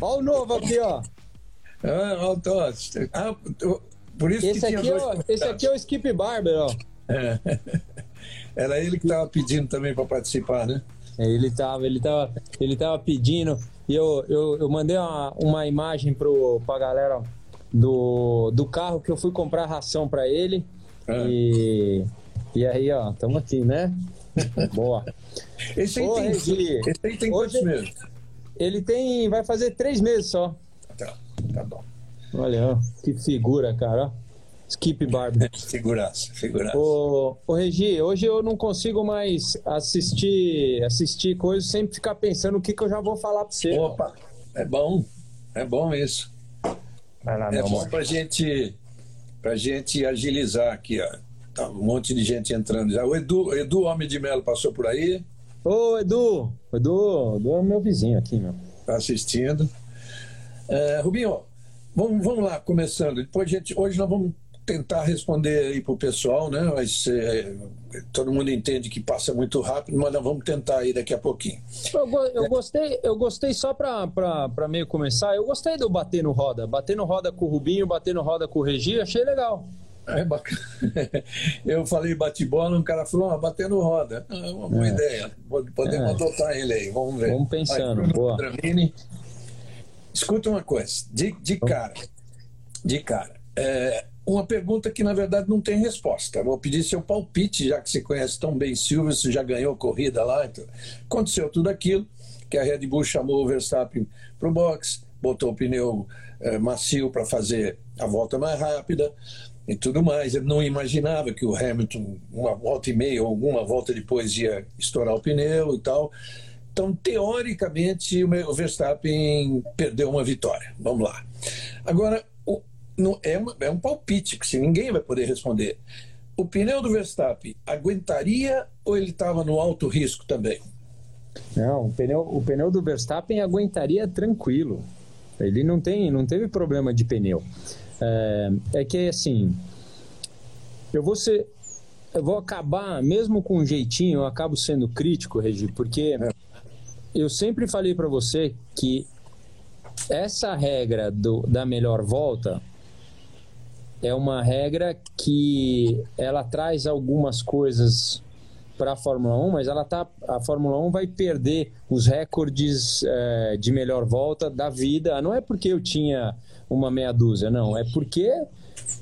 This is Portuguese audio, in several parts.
Olha o novo aqui, ó. Ah, ah, por isso esse que aqui, ó, esse aqui é o Skip Barber, ó. É. Era ele que estava pedindo também para participar, né? É, ele estava ele tava, ele tava pedindo. E eu, eu, eu mandei uma, uma imagem pro, pra galera do, do carro que eu fui comprar ração para ele. É. E, e aí, ó, estamos aqui, né? Boa. Esse aí, Ô, tem, Regi, esse aí tem quantos meses? Ele tem. Vai fazer três meses só. Tá, tá bom. Olha, ó, que figura, cara. Skip Barbie. figuraça, figuraça. Ô, ô, Regi, hoje eu não consigo mais assistir assistir coisas sem ficar pensando o que, que eu já vou falar para você. Opa, é bom. É bom isso. Lá, é bom para gente, a gente agilizar aqui, ó. Tá um monte de gente entrando já. O Edu, Edu Homem de Melo passou por aí. Ô, Edu! Edu, Edu é meu vizinho aqui, meu. Tá assistindo. É, Rubinho, vamos, vamos lá, começando. Depois, gente, hoje nós vamos tentar responder aí para o pessoal, né? Mas é, todo mundo entende que passa muito rápido, mas nós vamos tentar aí daqui a pouquinho. Eu, eu gostei, eu gostei só para meio começar, eu gostei do bater no roda. Bater no roda com o Rubinho, bater no roda com o Regi, achei legal. É bacana. Eu falei bate-bola, um cara falou, ah, batendo roda. É uma boa é. ideia. Podemos é. adotar ele aí, vamos ver. Vamos pensando. Aí, boa. Dramini. Escuta uma coisa, de, de cara, de cara. É, uma pergunta que, na verdade, não tem resposta. Vou pedir seu palpite, já que você conhece tão bem Silva, você já ganhou corrida lá. Então, aconteceu tudo aquilo, que a Red Bull chamou o Verstappen para o box, botou o pneu é, macio para fazer a volta mais rápida e tudo mais. Ele não imaginava que o Hamilton, uma volta e meia ou alguma volta depois, ia estourar o pneu e tal. Então, teoricamente, o Verstappen perdeu uma vitória. Vamos lá. Agora, o, no, é, uma, é um palpite, que ninguém vai poder responder. O pneu do Verstappen aguentaria ou ele estava no alto risco também? Não, o pneu, o pneu do Verstappen aguentaria tranquilo. Ele não, tem, não teve problema de pneu. É, é que assim, eu vou ser, eu vou acabar, mesmo com um jeitinho, eu acabo sendo crítico, Regi, porque eu sempre falei para você que essa regra do, da melhor volta é uma regra que ela traz algumas coisas para a Fórmula 1, mas ela tá, a Fórmula 1 vai perder os recordes é, de melhor volta da vida. Não é porque eu tinha uma meia dúzia, não. É porque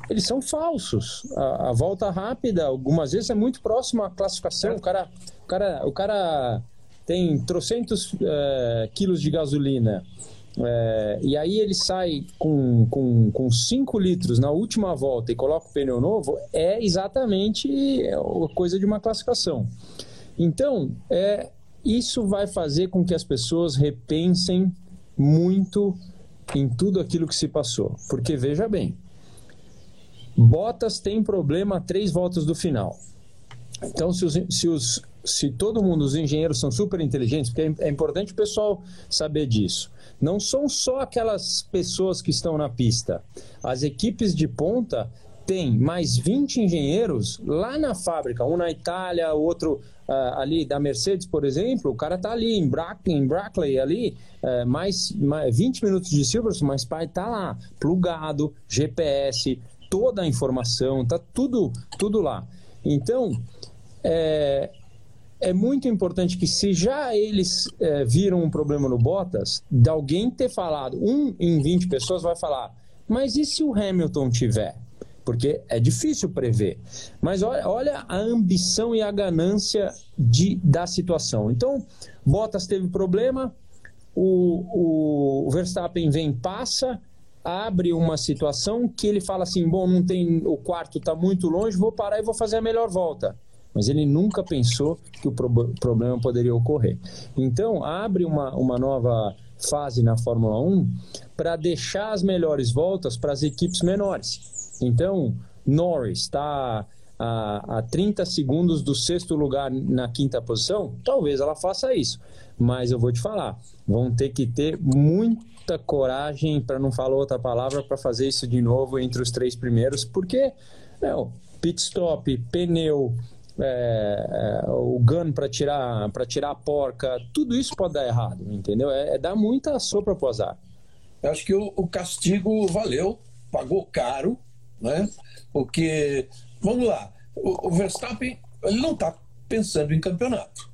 eles são falsos. A, a volta rápida, algumas vezes, é muito próximo à classificação. O cara, o cara, o cara tem trocentos é, quilos de gasolina. É, e aí ele sai com 5 com, com cinco litros na última volta e coloca o pneu novo, é exatamente é coisa de uma classificação. Então, é, isso vai fazer com que as pessoas repensem muito em tudo aquilo que se passou. Porque veja bem, Bottas tem problema três voltas do final. Então, se, os, se, os, se todo mundo, os engenheiros são super inteligentes, porque é, é importante o pessoal saber disso. Não são só aquelas pessoas que estão na pista. As equipes de ponta têm mais 20 engenheiros lá na fábrica, um na Itália, outro uh, ali da Mercedes, por exemplo, o cara tá ali em, Brackley, em Brackley ali, uh, mais, mais 20 minutos de Silverstone, mas pai tá lá, plugado, GPS, toda a informação, tá tudo, tudo lá. Então, é, é muito importante que se já eles é, viram um problema no Bottas, de alguém ter falado, um em 20 pessoas vai falar, mas e se o Hamilton tiver? Porque é difícil prever. Mas olha, olha a ambição e a ganância de, da situação. Então, Bottas teve problema, o, o Verstappen vem, passa, abre uma situação que ele fala assim: bom, não tem o quarto está muito longe, vou parar e vou fazer a melhor volta. Mas ele nunca pensou que o pro problema poderia ocorrer. Então, abre uma, uma nova fase na Fórmula 1 para deixar as melhores voltas para as equipes menores. Então, Norris está a, a 30 segundos do sexto lugar na quinta posição, talvez ela faça isso. Mas eu vou te falar, vão ter que ter muita coragem, para não falar outra palavra, para fazer isso de novo entre os três primeiros, porque meu, pit stop, pneu, é, é, o gun para tirar para tirar a porca, tudo isso pode dar errado, entendeu? É, é dar muita sopa pro azar. Eu acho que o, o, castigo valeu, pagou caro, né? Porque, vamos lá, o, Verstappen ele não está pensando em campeonato.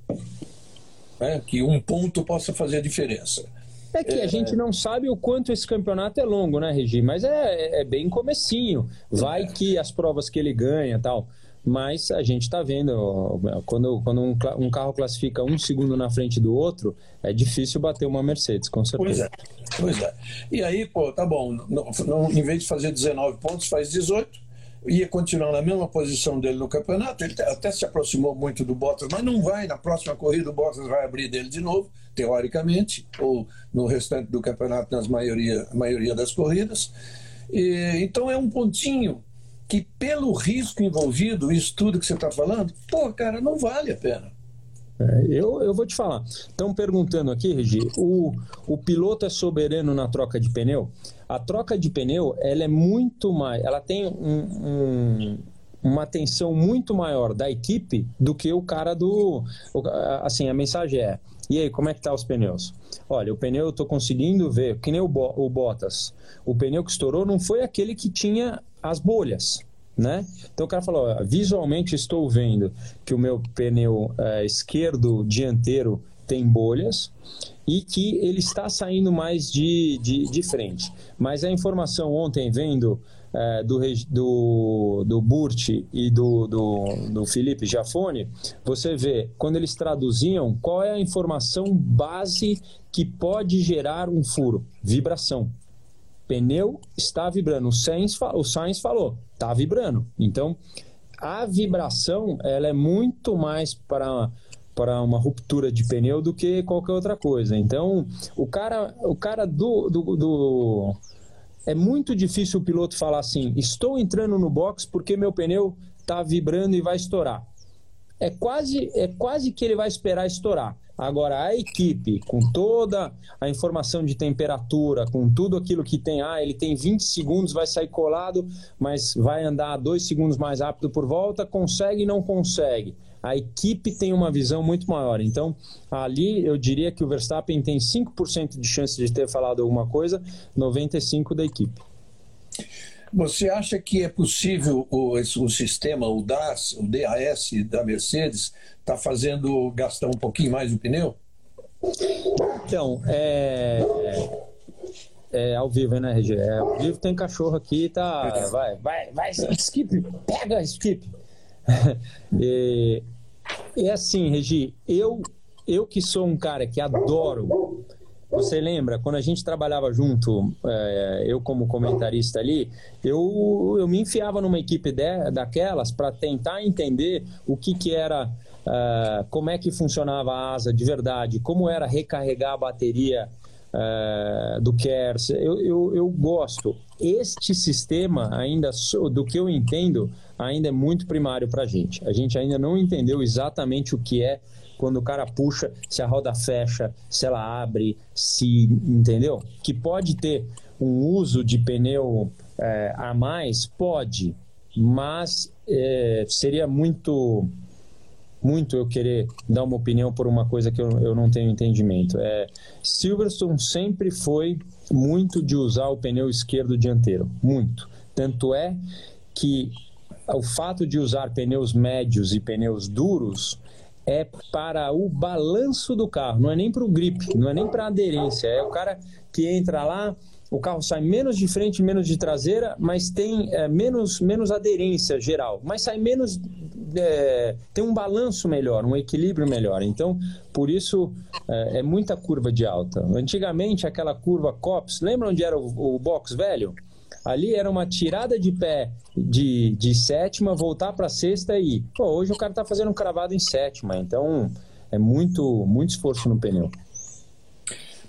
Né? Que um ponto possa fazer a diferença. É que a é... gente não sabe o quanto esse campeonato é longo, né, Regi? Mas é, é bem comecinho. Vai que as provas que ele ganha tal. Mas a gente está vendo, quando, quando um, um, carro classifica um segundo na frente do outro, é difícil bater uma Mercedes, com certeza. Pois é, pois é. E aí, pô, tá bom, não, não, em vez de fazer 19 pontos, faz 18 ia continuar na mesma posição dele no campeonato. Ele até se aproximou muito do Bottas, mas não vai. Na próxima corrida, o Bottas vai abrir dele de novo, teoricamente, ou no restante do campeonato, nas maioria, maioria das corridas. E, então é um pontinho que, pelo risco envolvido, isso tudo que você está falando, pô, cara, não vale a pena. É, eu, eu vou te falar. Estão perguntando aqui, Regi, o, o piloto é soberano na troca de pneu? A troca de pneu, ela é muito mais, ela tem um, um, uma atenção muito maior da equipe do que o cara do, assim, a mensagem é, e aí, como é que tá os pneus? Olha, o pneu eu tô conseguindo ver, que nem o, Bo, o Bottas, o pneu que estourou não foi aquele que tinha as bolhas, né? Então o cara falou, ó, visualmente estou vendo que o meu pneu é, esquerdo dianteiro tem bolhas e que ele está saindo mais de, de, de frente. Mas a informação ontem vendo é, do, do, do Burt e do, do, do Felipe Jafone, você vê, quando eles traduziam, qual é a informação base que pode gerar um furo? Vibração. Pneu está vibrando. O Sainz, o Sainz falou, está vibrando. Então, a vibração ela é muito mais para para uma ruptura de pneu do que qualquer outra coisa. Então, o cara, o cara do, do, do é muito difícil o piloto falar assim: estou entrando no box porque meu pneu está vibrando e vai estourar. É quase, é quase que ele vai esperar estourar. Agora, a equipe, com toda a informação de temperatura, com tudo aquilo que tem, ah, ele tem 20 segundos, vai sair colado, mas vai andar dois segundos mais rápido por volta, consegue e não consegue a equipe tem uma visão muito maior. Então, ali eu diria que o Verstappen tem 5% de chance de ter falado alguma coisa, 95% da equipe. Você acha que é possível o, o sistema, o DAS, o DAS da Mercedes, está fazendo gastar um pouquinho mais o pneu? Então, é, é, é ao vivo, né, RG? É, ao vivo tem cachorro aqui, tá. Vai, vai, vai, skip, pega, skip. e, e assim, Regi, eu, eu que sou um cara que adoro. Você lembra, quando a gente trabalhava junto, é, eu como comentarista ali, eu, eu me enfiava numa equipe de, daquelas para tentar entender o que, que era, uh, como é que funcionava a asa de verdade, como era recarregar a bateria uh, do KERS. Eu, eu, eu gosto. Este sistema, ainda do que eu entendo, ainda é muito primário para a gente. A gente ainda não entendeu exatamente o que é quando o cara puxa, se a roda fecha, se ela abre, se. Entendeu? Que pode ter um uso de pneu é, a mais? Pode, mas é, seria muito muito eu querer dar uma opinião por uma coisa que eu, eu não tenho entendimento. É, Silverstone sempre foi muito de usar o pneu esquerdo dianteiro, muito. Tanto é que o fato de usar pneus médios e pneus duros é para o balanço do carro, não é nem para o grip, não é nem para a aderência. É o cara que entra lá, o carro sai menos de frente, menos de traseira, mas tem é, menos, menos aderência geral, mas sai menos. É, tem um balanço melhor, um equilíbrio melhor. Então, por isso é, é muita curva de alta. Antigamente, aquela curva COPS, lembra onde era o, o box velho? Ali era uma tirada de pé de, de sétima, voltar para sexta e pô, hoje o cara está fazendo um cravado em sétima, então é muito, muito esforço no pneu.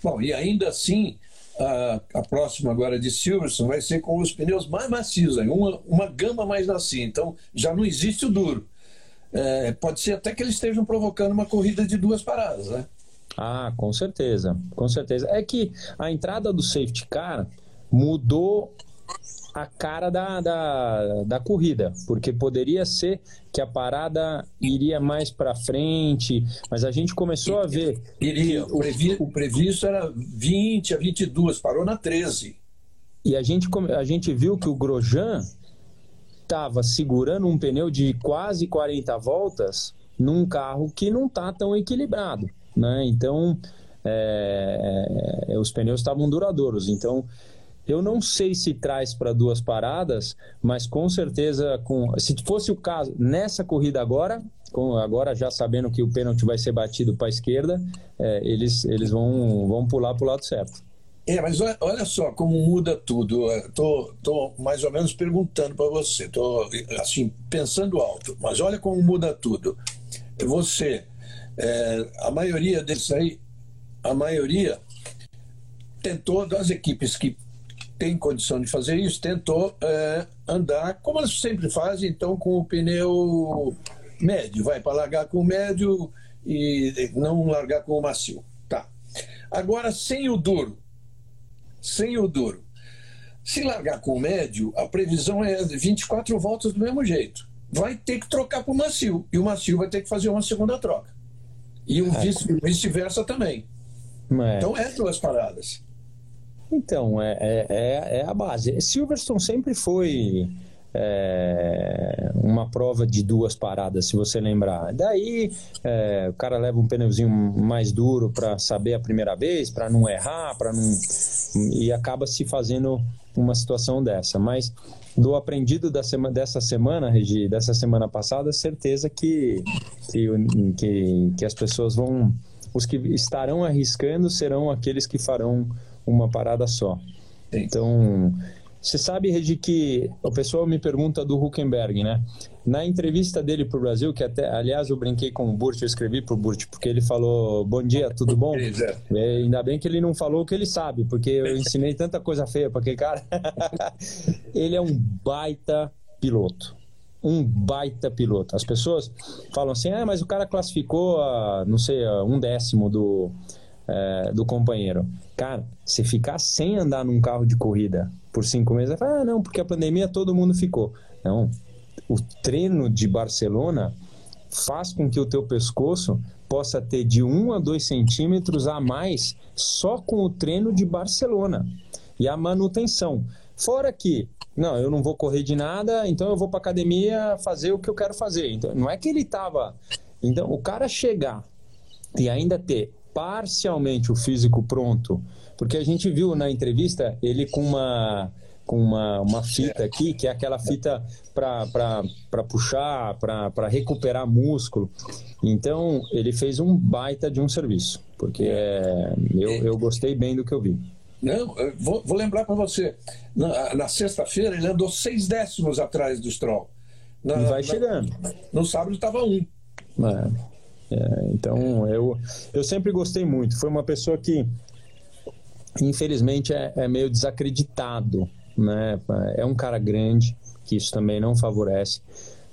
Bom, e ainda assim, a, a próxima agora de Silverstone vai ser com os pneus mais macios, uma, uma gama mais macia. Então já não existe o duro. É, pode ser até que eles estejam provocando uma corrida de duas paradas, né? Ah, com certeza, com certeza. É que a entrada do safety car mudou a cara da, da, da corrida, porque poderia ser que a parada iria mais para frente, mas a gente começou a ver. Iria. O, previ, o previsto era 20 a 22, parou na 13. E a gente, a gente viu que o Grosjean estava segurando um pneu de quase 40 voltas num carro que não está tão equilibrado. Né? Então, é, é, os pneus estavam duradouros. Então, eu não sei se traz para duas paradas, mas com certeza, com, se fosse o caso nessa corrida agora, com, agora já sabendo que o pênalti vai ser batido para a esquerda, é, eles, eles vão, vão pular para o lado certo. É, mas olha só como muda tudo. Estou tô, tô mais ou menos perguntando para você, estou assim pensando alto. Mas olha como muda tudo. Você, é, a maioria desses aí, a maioria tentou das equipes que tem condição de fazer isso, tentou é, andar como elas sempre fazem, então com o pneu médio, vai para largar com o médio e não largar com o macio. Tá. Agora, sem o duro, sem o duro. Se largar com o médio, a previsão é 24 voltas do mesmo jeito. Vai ter que trocar para o macio, e o macio vai ter que fazer uma segunda troca. E o é. vice-versa também. É. Então é duas paradas. Então, é, é, é, é a base. Silverstone sempre foi é, uma prova de duas paradas, se você lembrar. Daí é, o cara leva um pneuzinho mais duro para saber a primeira vez, para não errar, para não e acaba se fazendo uma situação dessa. Mas do aprendido da sema, dessa semana, Regi, dessa semana passada, certeza que, que, que, que as pessoas vão, os que estarão arriscando serão aqueles que farão uma parada só. Sim. Então, você sabe, Regi, que o pessoal me pergunta do Huckenberg, né? Na entrevista dele para o Brasil, que até, aliás, eu brinquei com o Burt, eu escrevi para o Burt, porque ele falou: Bom dia, tudo bom? É. ainda bem que ele não falou o que ele sabe, porque eu ensinei tanta coisa feia para aquele cara. ele é um baita piloto. Um baita piloto. As pessoas falam assim: ah, mas o cara classificou a, não sei, a um décimo do, é, do companheiro. Cara, se ficar sem andar num carro de corrida por cinco meses, ah, não, porque a pandemia todo mundo ficou. Não, o treino de Barcelona faz com que o teu pescoço possa ter de 1 a 2 centímetros a mais só com o treino de Barcelona e a manutenção. Fora que, não, eu não vou correr de nada, então eu vou para academia fazer o que eu quero fazer. Então, não é que ele estava. Então, o cara chegar e ainda ter parcialmente o físico pronto, porque a gente viu na entrevista ele com uma com uma, uma fita aqui, que é aquela fita para puxar, para recuperar músculo. Então, ele fez um baita de um serviço, porque é, eu, eu gostei bem do que eu vi. Não, eu vou, vou lembrar para você. Na, na sexta-feira, ele andou seis décimos atrás do Stroll. Na, e vai na, chegando. No sábado estava um. É. É, então, eu, eu sempre gostei muito. Foi uma pessoa que, infelizmente, é, é meio desacreditado. Né? É um cara grande, que isso também não favorece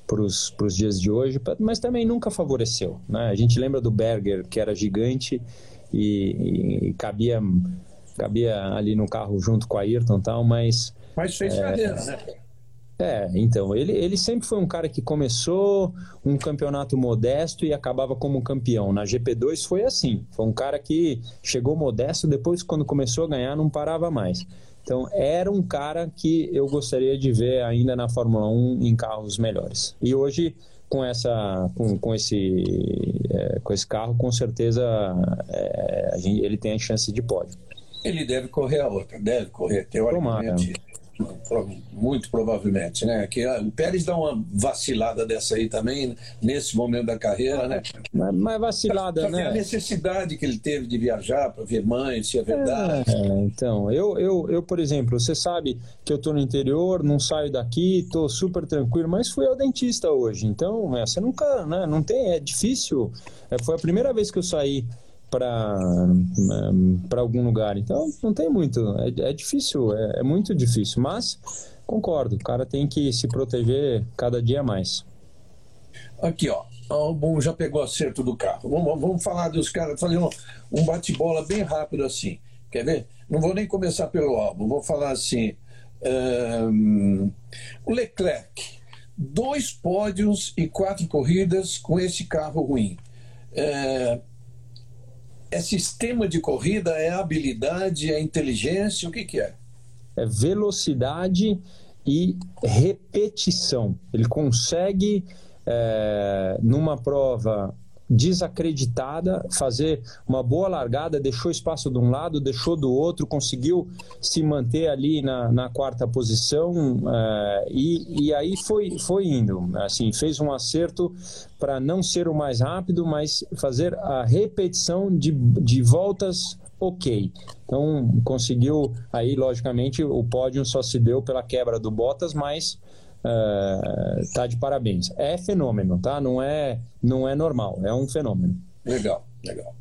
para os dias de hoje, mas também nunca favoreceu. Né? A gente lembra do Berger, que era gigante e, e, e cabia, cabia ali no carro junto com a Ayrton e tal, mas... Mas fez é, carreira, né? É, então, ele, ele sempre foi um cara que começou um campeonato modesto e acabava como campeão. Na GP2 foi assim. Foi um cara que chegou modesto, depois, quando começou a ganhar, não parava mais. Então, era um cara que eu gostaria de ver ainda na Fórmula 1 em carros melhores. E hoje, com, essa, com, com, esse, é, com esse carro, com certeza é, ele tem a chance de pódio. Ele deve correr a outra, deve correr, teoricamente. Tomara. Muito provavelmente, né? Que o Pérez dá uma vacilada dessa aí também, nesse momento da carreira, né? Mas, mas vacilada, pra, pra né? a necessidade que ele teve de viajar para ver mãe, se é verdade. É, então, eu, eu, eu, por exemplo, você sabe que eu tô no interior, não saio daqui, tô super tranquilo, mas fui ao dentista hoje. Então, é, você nunca, né? Não tem, é difícil. É, foi a primeira vez que eu saí para algum lugar. Então, não tem muito. É, é difícil, é, é, muito difícil. Mas, concordo, o cara tem que se proteger cada dia mais. Aqui, ó. O bom já pegou acerto do carro. Vamos, vamos falar dos caras, fazer um, um bate-bola bem rápido assim. Quer ver? Não vou nem começar pelo álbum, vou falar assim. Um, o Leclerc, dois pódios e quatro corridas com esse carro ruim. É, é sistema de corrida, é habilidade, é inteligência, o que, que é? É velocidade e repetição. Ele consegue, é, numa prova desacreditada, fazer uma boa largada, deixou espaço de um lado, deixou do outro, conseguiu se manter ali na, na quarta posição é, e, e aí foi, foi indo. Assim, fez um acerto para não ser o mais rápido, mas fazer a repetição de, de voltas ok. Então conseguiu aí, logicamente, o pódio só se deu pela quebra do Bottas, mas uh, tá de parabéns. É fenômeno, tá? Não é, não é normal, é um fenômeno. Legal, legal.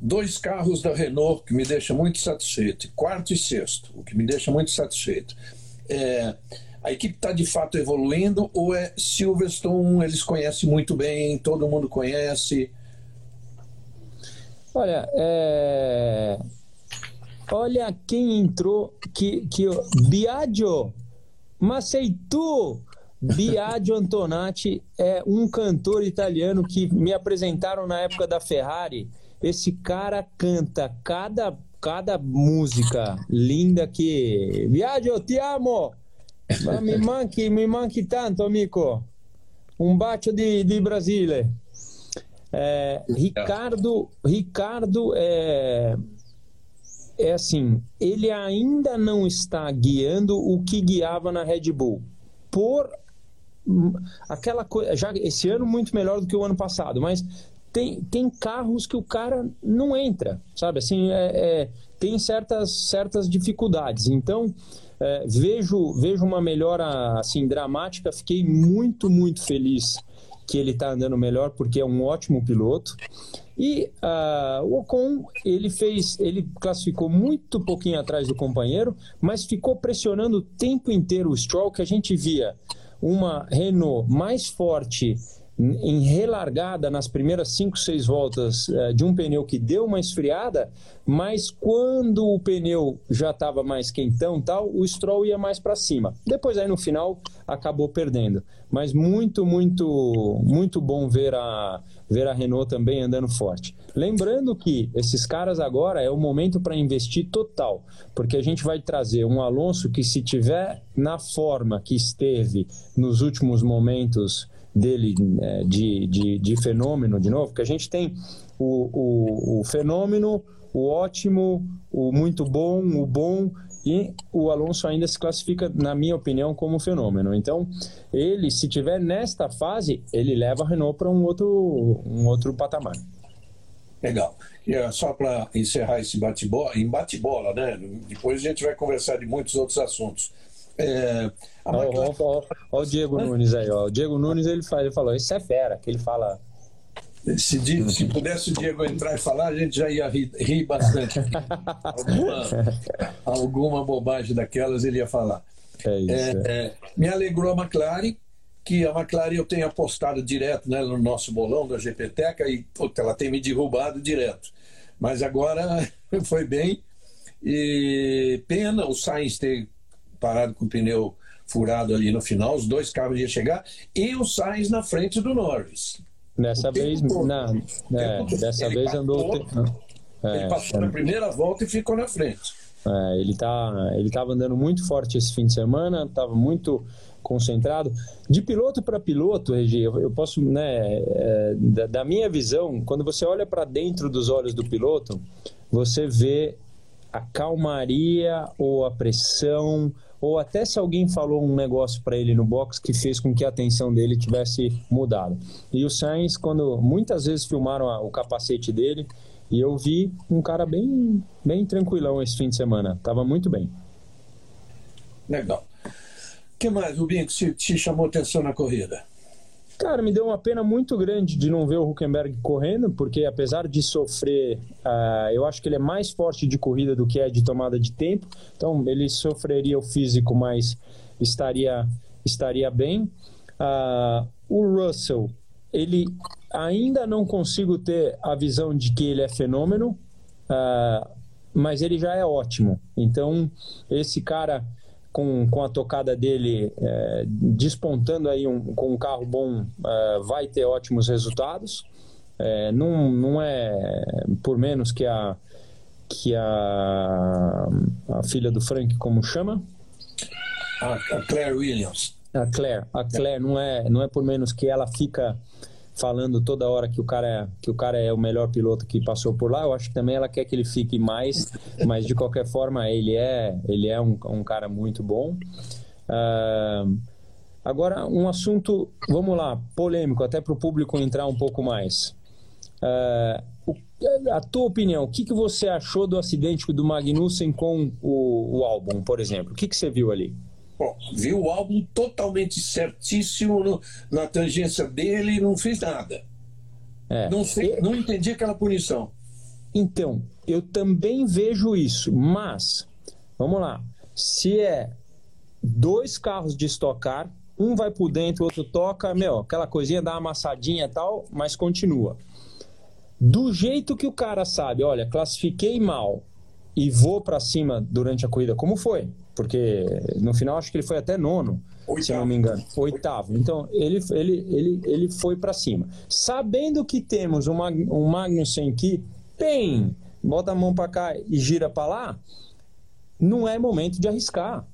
Dois carros da Renault que me deixa muito satisfeito, quarto e sexto, o que me deixa muito satisfeito. É, a equipe está de fato evoluindo ou é Silverstone, eles conhecem muito bem, todo mundo conhece? Olha, é... olha quem entrou, que, que Biagio, mas sei tu, Biagio Antonati é um cantor italiano que me apresentaram na época da Ferrari. Esse cara canta cada, cada música linda que. Biagio, te amo! Mi manchi, mi manchi tanto, amico. Um bacio di, di Brasile. É, Ricardo, Ricardo é, é assim, ele ainda não está guiando o que guiava na Red Bull. Por aquela coisa, já esse ano muito melhor do que o ano passado, mas tem, tem carros que o cara não entra, sabe? Assim, é, é tem certas, certas dificuldades. Então, é, vejo, vejo uma melhora assim dramática. Fiquei muito, muito feliz que ele está andando melhor porque é um ótimo piloto. E uh, o Ocon, ele fez, ele classificou muito pouquinho atrás do companheiro, mas ficou pressionando o tempo inteiro o Stroll, que a gente via uma Renault mais forte em relargada nas primeiras 5, 6 voltas uh, de um pneu que deu uma esfriada, mas quando o pneu já estava mais quentão tal, o Stroll ia mais para cima. Depois aí no final acabou perdendo. Mas muito, muito, muito bom ver a, ver a Renault também andando forte. Lembrando que esses caras agora é o momento para investir total, porque a gente vai trazer um Alonso que se tiver na forma que esteve nos últimos momentos dele é, de, de, de, fenômeno, de novo, que a gente tem o, o, o fenômeno, o ótimo, o muito bom, o bom e o Alonso ainda se classifica, na minha opinião, como fenômeno. Então, ele, se tiver nesta fase, ele leva a Renault para um outro, um outro patamar. Legal. E é só para encerrar esse bate-bola, em bate-bola, né? Depois a gente vai conversar de muitos outros assuntos. É, Olha o Diego Nunes aí, ó. O Diego Nunes ele, faz, ele falou, isso é fera, que ele fala. Se, se pudesse o Diego entrar e falar, a gente já ia rir, rir bastante. alguma, alguma bobagem daquelas ele ia falar. É isso, é, é. me alegrou a McLaren, que a McLaren eu tenho apostado direto né, no nosso bolão da GPTECA e puta, ela tem me derrubado direto. Mas agora foi bem. E pena o Sainz ter parado com o pneu furado ali no final, os dois carros iam chegar, e o Sainz na frente do Norris. Dessa vez, não, é, dessa vez andou. É, ele passou na primeira volta e ficou na frente. É, ele tá, ele estava andando muito forte esse fim de semana, estava muito concentrado. De piloto para piloto, Regi, eu, eu posso, né, é, da, da, minha visão, quando você olha para dentro dos olhos do piloto, você vê a calmaria ou a pressão ou até se alguém falou um negócio para ele no box que fez com que a atenção dele tivesse mudado. E o Sainz, quando muitas vezes filmaram a, o capacete dele, e eu vi um cara bem, bem tranquilão esse fim de semana. Tava muito bem. Legal. O que mais, Rubinho, que te chamou atenção na corrida? Cara, me deu uma pena muito grande de não ver o Huckenberg correndo, porque apesar de sofrer, uh, eu acho que ele é mais forte de corrida do que é de tomada de tempo. Então, ele sofreria o físico, mas estaria, estaria bem. Uh, o Russell, ele ainda não consigo ter a visão de que ele é fenômeno, uh, mas ele já é ótimo. Então, esse cara com, com a tocada dele é, despontando aí um, com um carro bom, é, vai ter ótimos resultados. É, não, não é por menos que a, que a, a filha do Frank, como chama? A, a Claire Williams. A Claire. A Claire não é, não é por menos que ela fica falando toda hora que o cara é, que o cara é o melhor piloto que passou por lá. Eu acho que também ela quer que ele fique mais, mas de qualquer forma ele é ele é um, um cara muito bom. Uh, agora um assunto, vamos lá, polêmico até para o público entrar um pouco mais. Uh, a tua opinião, o que, que você achou do acidente do Magnussen com o, o álbum, por exemplo? O que, que você viu ali? Bom, viu o álbum totalmente certíssimo no, na tangência dele e não fez nada. É. Não, sei, não entendi aquela punição. Então, eu também vejo isso, mas, vamos lá, se é dois carros de estocar, um vai por dentro, o outro toca, meu, aquela coisinha dá uma amassadinha e tal, mas continua. Do jeito que o cara sabe, olha, classifiquei mal e vou para cima durante a corrida, como foi? Porque no final acho que ele foi até nono, Oitavo. se não me engano. Oitavo. Então ele, ele, ele, ele foi para cima. Sabendo que temos um, Mag, um Magnussen que tem, bota a mão para cá e gira para lá, não é momento de arriscar.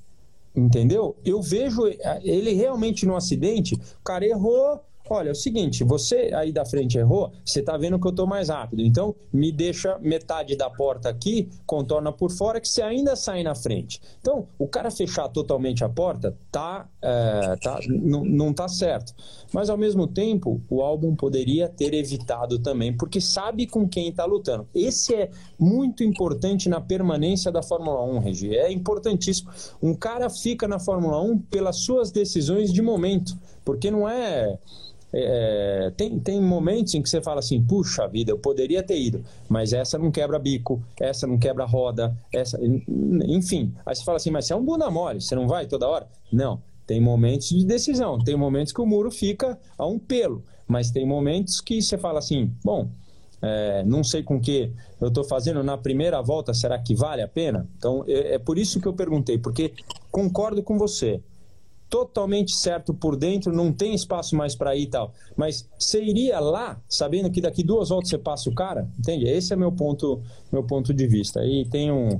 Entendeu? Eu vejo ele realmente no acidente, o cara errou, Olha, é o seguinte, você aí da frente errou, você está vendo que eu estou mais rápido. Então, me deixa metade da porta aqui, contorna por fora, que você ainda sai na frente. Então, o cara fechar totalmente a porta, tá, é, tá não tá certo. Mas, ao mesmo tempo, o álbum poderia ter evitado também, porque sabe com quem está lutando. Esse é muito importante na permanência da Fórmula 1, Regi. É importantíssimo. Um cara fica na Fórmula 1 pelas suas decisões de momento, porque não é é, tem, tem momentos em que você fala assim, puxa vida, eu poderia ter ido, mas essa não quebra bico, essa não quebra roda, essa, enfim. Aí você fala assim, mas você é um bunda mole, você não vai toda hora? Não, tem momentos de decisão, tem momentos que o muro fica a um pelo, mas tem momentos que você fala assim, bom, é, não sei com que eu estou fazendo na primeira volta, será que vale a pena? Então é, é por isso que eu perguntei, porque concordo com você totalmente certo por dentro, não tem espaço mais para ir e tal. Mas você iria lá, sabendo que daqui duas voltas você passa o cara? Entende? Esse é meu ponto, meu ponto de vista. Aí tem um,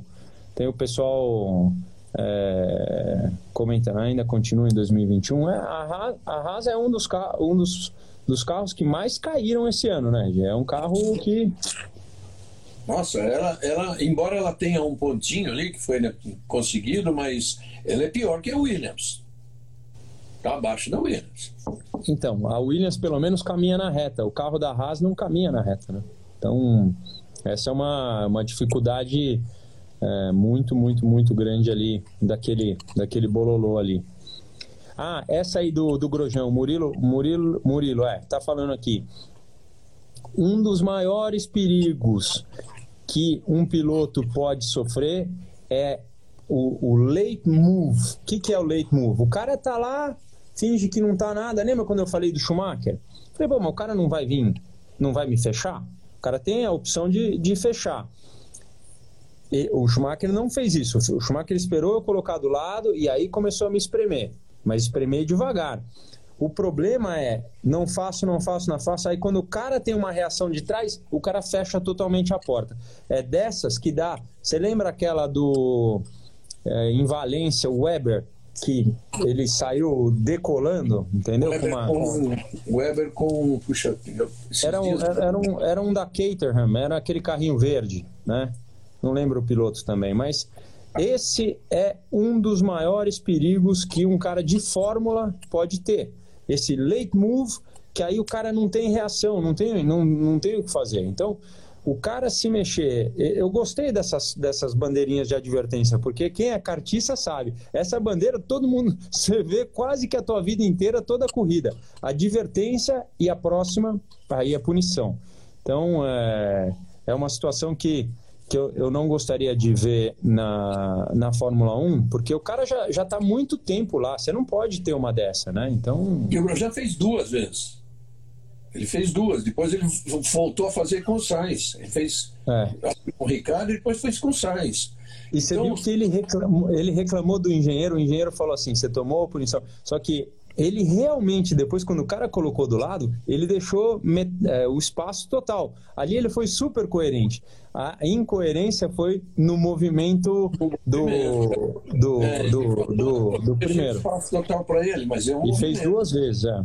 tem o pessoal é, comentando, ainda continua em 2021. É, a, Haas, é um dos, um dos, dos carros que mais caíram esse ano, né? É um carro que nossa, ela, ela, embora ela tenha um pontinho ali que foi né, conseguido, mas ela é pior que a Williams. Está abaixo da Williams. Então, a Williams pelo menos caminha na reta. O carro da Haas não caminha na reta, né? Então, essa é uma, uma dificuldade é, muito, muito, muito grande ali daquele, daquele bololô ali. Ah, essa aí do, do Grojão, Murilo, Murilo, Murilo, é, tá falando aqui. Um dos maiores perigos que um piloto pode sofrer é o, o late move. O que, que é o late move? O cara tá lá finge que não tá nada. Lembra quando eu falei do Schumacher? Falei, bom, mas o cara não vai vir, não vai me fechar? O cara tem a opção de, de fechar. E o Schumacher não fez isso. O Schumacher esperou eu colocar do lado e aí começou a me espremer. Mas espremer devagar. O problema é, não faço, não faço, não faço. Aí quando o cara tem uma reação de trás, o cara fecha totalmente a porta. É dessas que dá. Você lembra aquela do. É, em Valência, o Weber, que ele saiu decolando, entendeu? Weber com, uma, com Weber com puxa, era um, era, um, era um da Caterham, era aquele carrinho verde, né? Não lembro o piloto também, mas esse é um dos maiores perigos que um cara de fórmula pode ter. Esse late move, que aí o cara não tem reação, não tem, não, não tem o que fazer. Então, o cara se mexer. Eu gostei dessas, dessas bandeirinhas de advertência, porque quem é cartista sabe. Essa bandeira, todo mundo, você vê quase que a tua vida inteira, toda a corrida. Advertência e a próxima, aí a punição. Então, é, é uma situação que, que eu, eu não gostaria de ver na, na Fórmula 1, porque o cara já está muito tempo lá. Você não pode ter uma dessa, né? Então. Já fez duas vezes. Ele fez duas. Depois ele voltou a fazer com o Sainz. Ele fez é. com o Ricardo e depois fez com o Sainz. E você então, viu que ele reclamou, ele reclamou do engenheiro, o engenheiro falou assim: você tomou a punição. Só que ele realmente, depois, quando o cara colocou do lado, ele deixou é, o espaço total. Ali ele foi super coerente. A incoerência foi no movimento do, do, é, do, do, do primeiro. espaço total para ele, mas é um E fez duas vezes, é.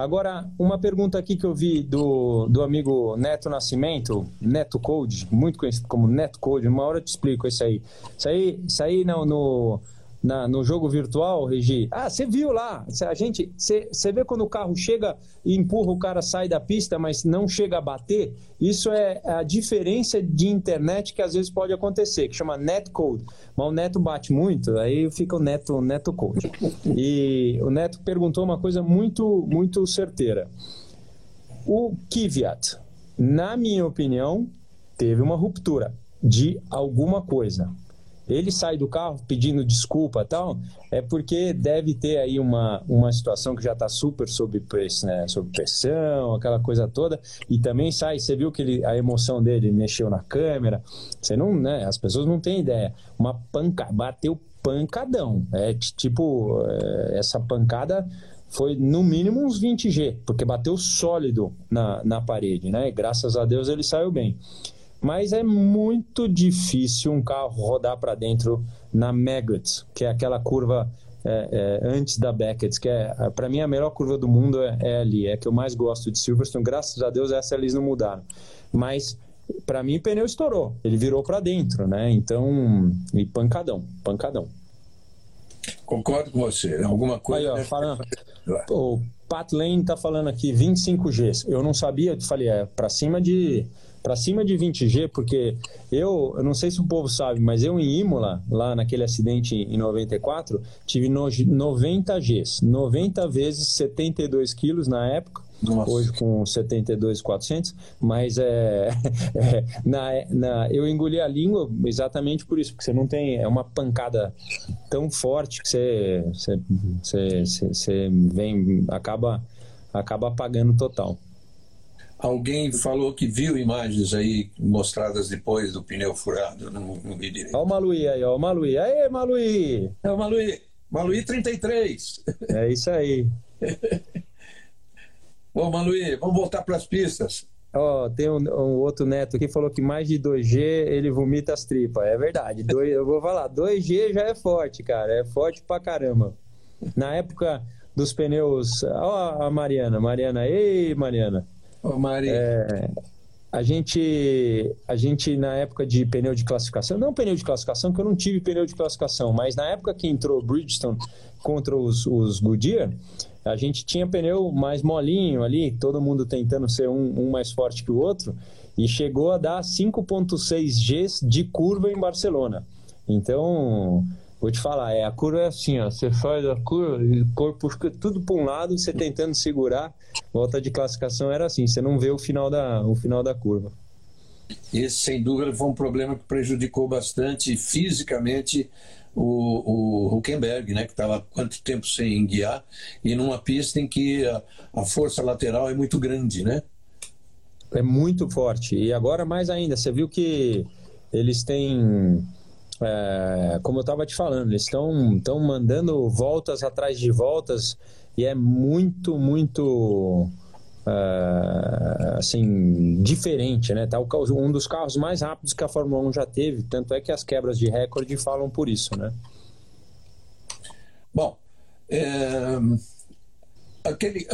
Agora, uma pergunta aqui que eu vi do, do amigo Neto Nascimento, Neto Code, muito conhecido como Neto Code, uma hora eu te explico isso aí. Isso aí, isso aí no, no na, no jogo virtual, Regi? Ah, você viu lá. A gente, você, vê quando o carro chega e empurra, o cara sai da pista, mas não chega a bater. Isso é a diferença de internet que às vezes pode acontecer, que chama netcode. Mas o Neto bate muito, aí fica o Neto, Neto Code. E o Neto perguntou uma coisa muito, muito certeira. O Kvyat, na minha opinião, teve uma ruptura de alguma coisa ele sai do carro pedindo desculpa tal, é porque deve ter aí uma, uma situação que já está super sob, né, sob pressão, aquela coisa toda, e também sai, você viu que ele, a emoção dele mexeu na câmera, você não, né, as pessoas não têm ideia, uma panca, bateu pancadão, é tipo, é, essa pancada foi no mínimo uns 20G, porque bateu sólido na, na parede, né? Graças a Deus ele saiu bem mas é muito difícil um carro rodar para dentro na Maggots, que é aquela curva é, é, antes da Beckett, que é, para mim, a melhor curva do mundo é, é, ali, é que eu mais gosto de Silverstone. Graças a Deus, essa eles não mudaram. Mas, para mim, o pneu estourou, ele virou para dentro, né? Então, e pancadão, pancadão. Concordo com você. Alguma coisa. Aí, ó, falando, o Pat Lane tá falando aqui 25 Gs. Eu não sabia, eu falei, é para cima de para cima de 20G, porque eu, eu não sei se o povo sabe, mas eu em Imola, lá naquele acidente em 94, tive no, 90 Gs, 90 vezes 72 quilos na época, Nossa. hoje com 72,400, mas é, é, na, na, eu engoli a língua exatamente por isso, porque você não tem, é uma pancada tão forte que você, você, você, você, você vem, acaba, acaba apagando total. Alguém falou que viu imagens aí mostradas depois do pneu furado, não, não vi direito. Olha o Maluí aí, ó, o Maluí. Aê, Maluí! É o Maluí. Maluí 33. É isso aí. Bom, Maluí, vamos voltar para as pistas. Ó, oh, tem um, um, outro neto que falou que mais de 2G ele vomita as tripas. É verdade. Dois, eu vou falar, 2G já é forte, cara. É forte pra caramba. Na época dos pneus. Ó, a Mariana, Mariana, ei, Mariana. Ô, Mari. É, a gente, a gente, na época de pneu de classificação, não pneu de classificação, que eu não tive pneu de classificação, mas na época que entrou Bridgestone contra os, os Goodyear, a gente tinha pneu mais molinho ali, todo mundo tentando ser um, um mais forte que o outro, e chegou a dar 5,6 Gs de curva em Barcelona. Então, Vou te falar, é, a curva é assim, ó, você faz a curva, o corpo fica tudo para um lado, você tentando segurar, volta de classificação era assim, você não vê o final da, o final da curva. Esse, sem dúvida, foi um problema que prejudicou bastante fisicamente o, o Huckenberg, né, que estava quanto tempo sem guiar, e numa pista em que a, a força lateral é muito grande, né? É muito forte. E agora mais ainda, você viu que eles têm é, como eu estava te falando, eles estão mandando voltas atrás de voltas e é muito, muito é, assim diferente, né? Tá um dos carros mais rápidos que a Fórmula 1 já teve, tanto é que as quebras de recorde falam por isso, né? Bom, é, aquele,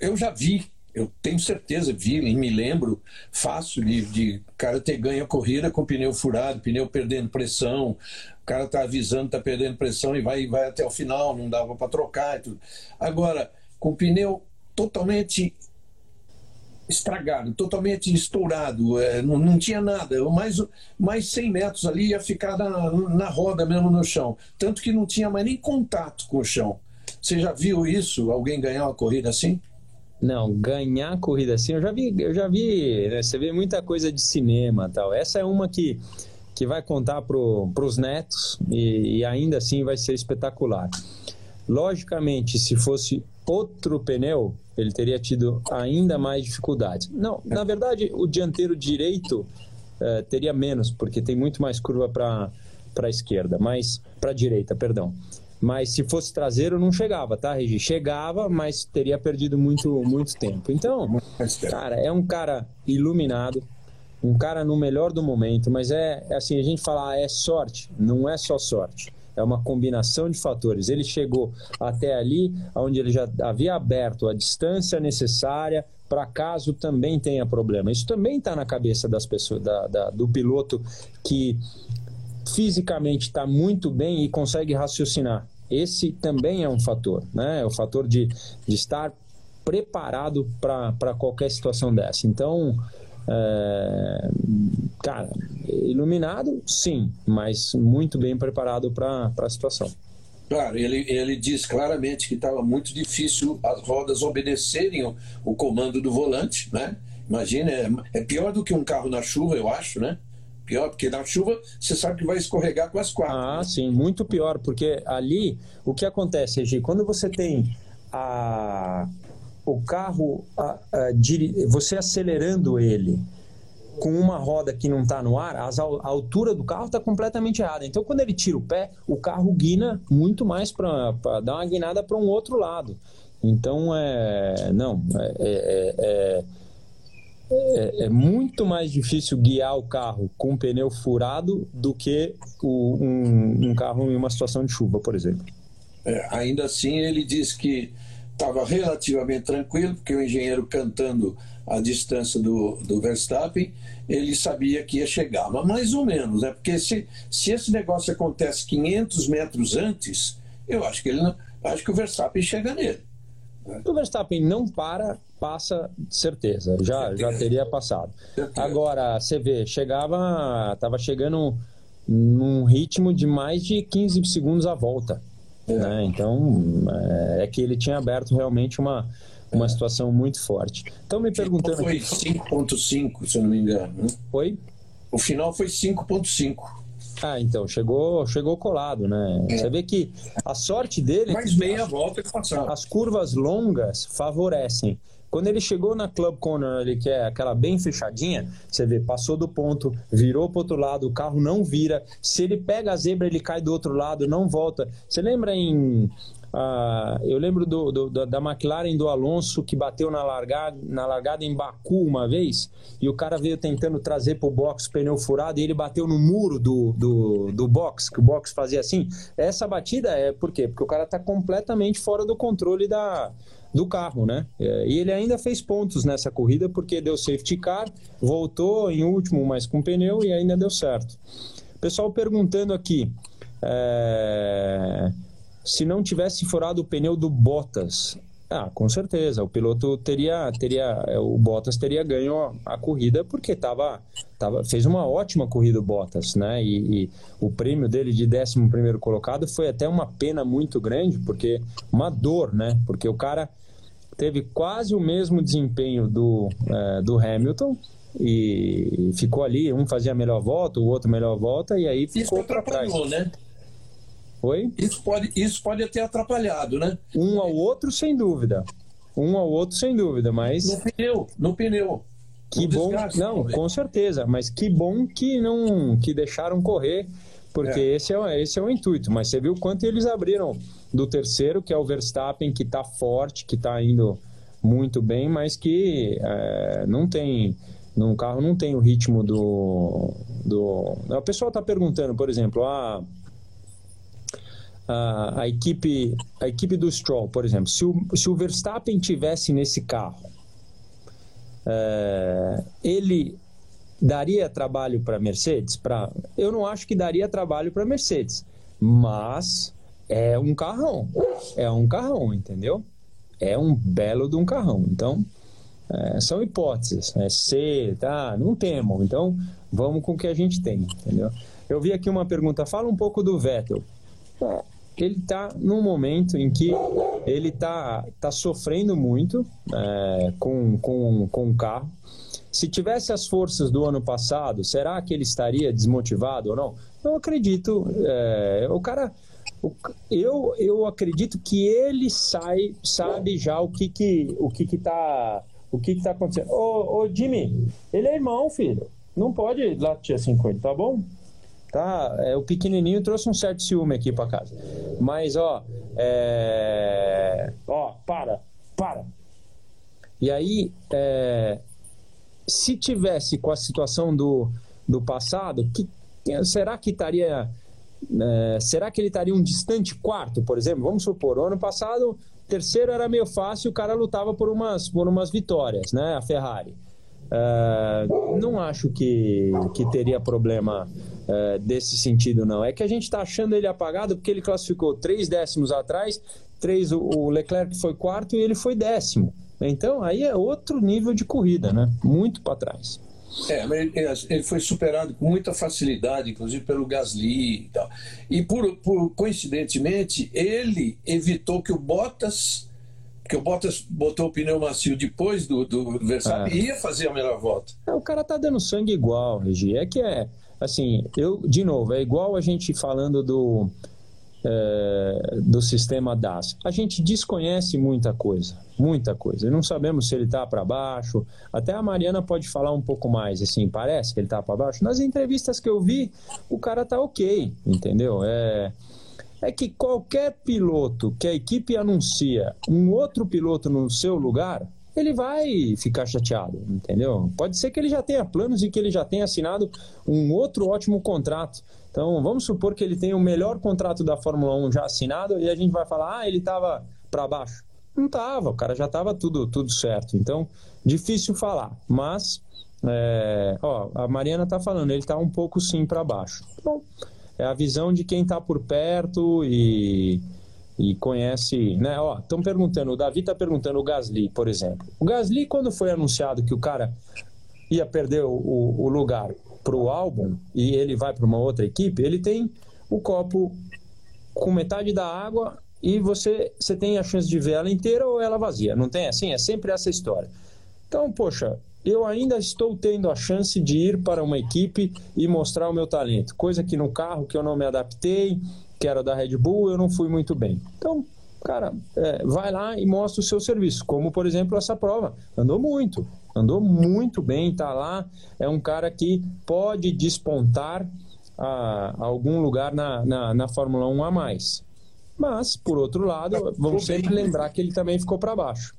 eu já vi eu tenho certeza, vi e me lembro fácil de, de cara ter ganho a corrida com pneu furado, pneu perdendo pressão, o cara tá avisando, tá perdendo pressão e vai, vai até o final, não dava para trocar e tudo. Agora, com pneu totalmente estragado, totalmente estourado, é, não, não tinha nada, mais, mais 100 metros ali ia ficar na, na roda mesmo no chão, tanto que não tinha mais nem contato com o chão. Você já viu isso? Alguém ganhar uma corrida assim? Não, ganhar corrida assim, eu já vi, eu já vi, né, você vê muita coisa de cinema tal. Essa é uma que, que vai contar para os netos e, e, ainda assim vai ser espetacular. Logicamente, se fosse outro pneu, ele teria tido ainda mais dificuldades. Não, na verdade, o dianteiro direito uh, teria menos, porque tem muito mais curva para a esquerda, mas para a direita, perdão. Mas se fosse traseiro, não chegava, tá, Regi? Chegava, mas teria perdido muito, muito tempo. Então, cara, é um cara iluminado, um cara no melhor do momento, mas é, é assim, a gente fala, ah, é sorte, não é só sorte. É uma combinação de fatores. Ele chegou até ali, onde ele já havia aberto a distância necessária para caso também tenha problema. Isso também está na cabeça das pessoas, da, da, do piloto que fisicamente está muito bem e consegue raciocinar. Esse também é um fator, né? É o fator de, de estar preparado para qualquer situação dessa. Então, é, cara, iluminado, sim, mas muito bem preparado para a situação. Claro, ele, ele diz claramente que estava muito difícil as rodas obedecerem o, o, comando do volante, né? Imagina, é, é, pior do que um carro na chuva, eu acho, né? Pior, porque na chuva você sabe que vai escorregar com as quatro. Ah, né? sim, muito pior, porque ali o que acontece, Gi, quando você tem a, o carro, a, a, você acelerando ele com uma roda que não está no ar, a altura do carro está completamente errada. Então, quando ele tira o pé, o carro guina muito mais para dar uma guinada para um outro lado. Então, é, não, é, é, é, é, é muito mais difícil guiar o carro com o pneu furado do que o, um, um, carro em uma situação de chuva, por exemplo. É, ainda assim, ele diz que estava relativamente tranquilo, porque o engenheiro cantando a distância do, do Verstappen, ele sabia que ia chegar, mas mais ou menos, né? Porque se, se esse negócio acontece 500 metros antes, eu acho que ele não, acho que o Verstappen chega nele. O Verstappen não para, passa certeza, já, certeza. já teria passado. Certeza. Agora, você vê, chegava, estava chegando num ritmo de mais de 15 segundos a volta. É. Né? Então, é, é que ele tinha aberto realmente uma, uma é. situação muito forte. Então, me perguntando. Foi 5,5, se eu não me engano. Né? Foi? O final foi 5,5. Ah, então, chegou, chegou colado, né? É. Você vê que a sorte dele. Mais meia volta que passou. As curvas longas favorecem. Quando ele chegou na Club Corner ali, que é aquela bem fechadinha, você vê, passou do ponto, virou para outro lado, o carro não vira. Se ele pega a zebra, ele cai do outro lado, não volta. Você lembra em ah, eu lembro do, do, da McLaren do Alonso que bateu na largada, na largada em Baku uma vez e o cara veio tentando trazer para o box pneu furado e ele bateu no muro do, do, do box, que o box fazia assim. Essa batida é por quê? Porque o cara está completamente fora do controle da, do carro, né? É, e ele ainda fez pontos nessa corrida porque deu safety car, voltou em último, mas com pneu e ainda deu certo. Pessoal perguntando aqui é... se não tivesse furado o pneu do Bottas. Ah, com certeza, o piloto teria, teria, é, o Bottas teria ganho a, a corrida porque tava, tava, fez uma ótima corrida o Bottas, né? E, e o prêmio dele de 11 primeiro colocado foi até uma pena muito grande porque uma dor, né? Porque o cara teve quase o mesmo desempenho do, é, do Hamilton e ficou ali, um fazia a melhor volta, o outro melhor volta e aí ficou para trás. né? Oi? Isso pode, isso pode ter atrapalhado, né? Um ao outro, sem dúvida. Um ao outro, sem dúvida, mas. No pneu, no pneu. Que bom, desgaste, não, com certeza, mas que bom que não que deixaram correr, porque é. esse é esse é o intuito. Mas você viu quanto eles abriram do terceiro, que é o Verstappen, que está forte, que está indo muito bem, mas que é, não tem. No carro não tem o ritmo do. do... O pessoal está perguntando, por exemplo, a, a, equipe, a equipe do Stroll, por exemplo, se o, se o Verstappen tivesse nesse carro, é, ele daria trabalho para Mercedes? Pra, eu não acho que daria trabalho para Mercedes, mas é um carrão. É um carrão, entendeu? É um belo de um carrão. Então, é, são hipóteses. É C, tá? Não temo. Então, vamos com o que a gente tem, entendeu? Eu vi aqui uma pergunta. Fala um pouco do Vettel. Ele está num momento em que ele está tá sofrendo muito é, com, com, com o carro. Se tivesse as forças do ano passado, será que ele estaria desmotivado ou não? Eu acredito. É, o cara eu, eu acredito que ele sai, sabe já o que que, o que, que tá o que, que tá acontecendo. Ô, ô, Jimmy, ele é irmão, filho. Não pode latir assim com ele, tá bom? Tá, é, o pequenininho trouxe um certo ciúme aqui para casa. Mas, ó, é... ó, para, para. E aí, é... se tivesse com a situação do, do passado, que, será que estaria é, será que ele estaria um distante quarto, por exemplo? Vamos supor, o ano passado, terceiro era meio fácil, o cara lutava por umas, por umas vitórias, né? A Ferrari. É, não acho que, que teria problema é, desse sentido, não. É que a gente está achando ele apagado porque ele classificou três décimos atrás, três, o, Leclerc foi quarto e ele foi décimo. Então aí é outro nível de corrida, né? Muito para trás. É, ele foi superado com muita facilidade, inclusive pelo Gasly e tal. E por, por coincidentemente, ele evitou que o Bottas, que o Bottas botou o pneu macio depois do, do Verstappen, é. ia fazer a melhor volta. É, o cara tá dando sangue igual, Regi. É que é, assim, eu, de novo, é igual a gente falando do, é, do sistema DAS. A gente desconhece muita coisa, muita coisa. Não sabemos se ele está para baixo. Até a Mariana pode falar um pouco mais, assim, parece que ele está para baixo. Nas entrevistas que eu vi, o cara tá ok, entendeu? É, é que qualquer piloto que a equipe anuncia um outro piloto no seu lugar, ele vai ficar chateado, entendeu? Pode ser que ele já tenha planos e que ele já tenha assinado um outro ótimo contrato. Então, vamos supor que ele tenha o melhor contrato da Fórmula 1 já assinado e a gente vai falar, ah, ele estava para baixo. Não estava, o cara já estava tudo, tudo certo. Então, difícil falar, mas, é, ó, a Mariana está falando, ele está um pouco sim para baixo. Bom, é a visão de quem está por perto e, e conhece, né? Ó, estão perguntando, o Davi está perguntando o Gasly, por exemplo. O Gasly, quando foi anunciado que o cara ia perder o, o, lugar para o álbum e ele vai para uma outra equipe, ele tem o copo com metade da água e você, você tem a chance de ver ela inteira ou ela vazia. Não tem assim? É sempre essa história. Então, poxa, eu ainda estou tendo a chance de ir para uma equipe e mostrar o meu talento. Coisa que no carro que eu não me adaptei, que era da Red Bull, eu não fui muito bem. Então, cara, é, vai lá e mostra o seu serviço. Como, por exemplo, essa prova. Andou muito andou muito bem, está lá. É um cara que pode despontar a, a algum lugar na, na, na, Fórmula 1 a mais. Mas, por outro lado, vamos sempre lembrar que ele também ficou para baixo.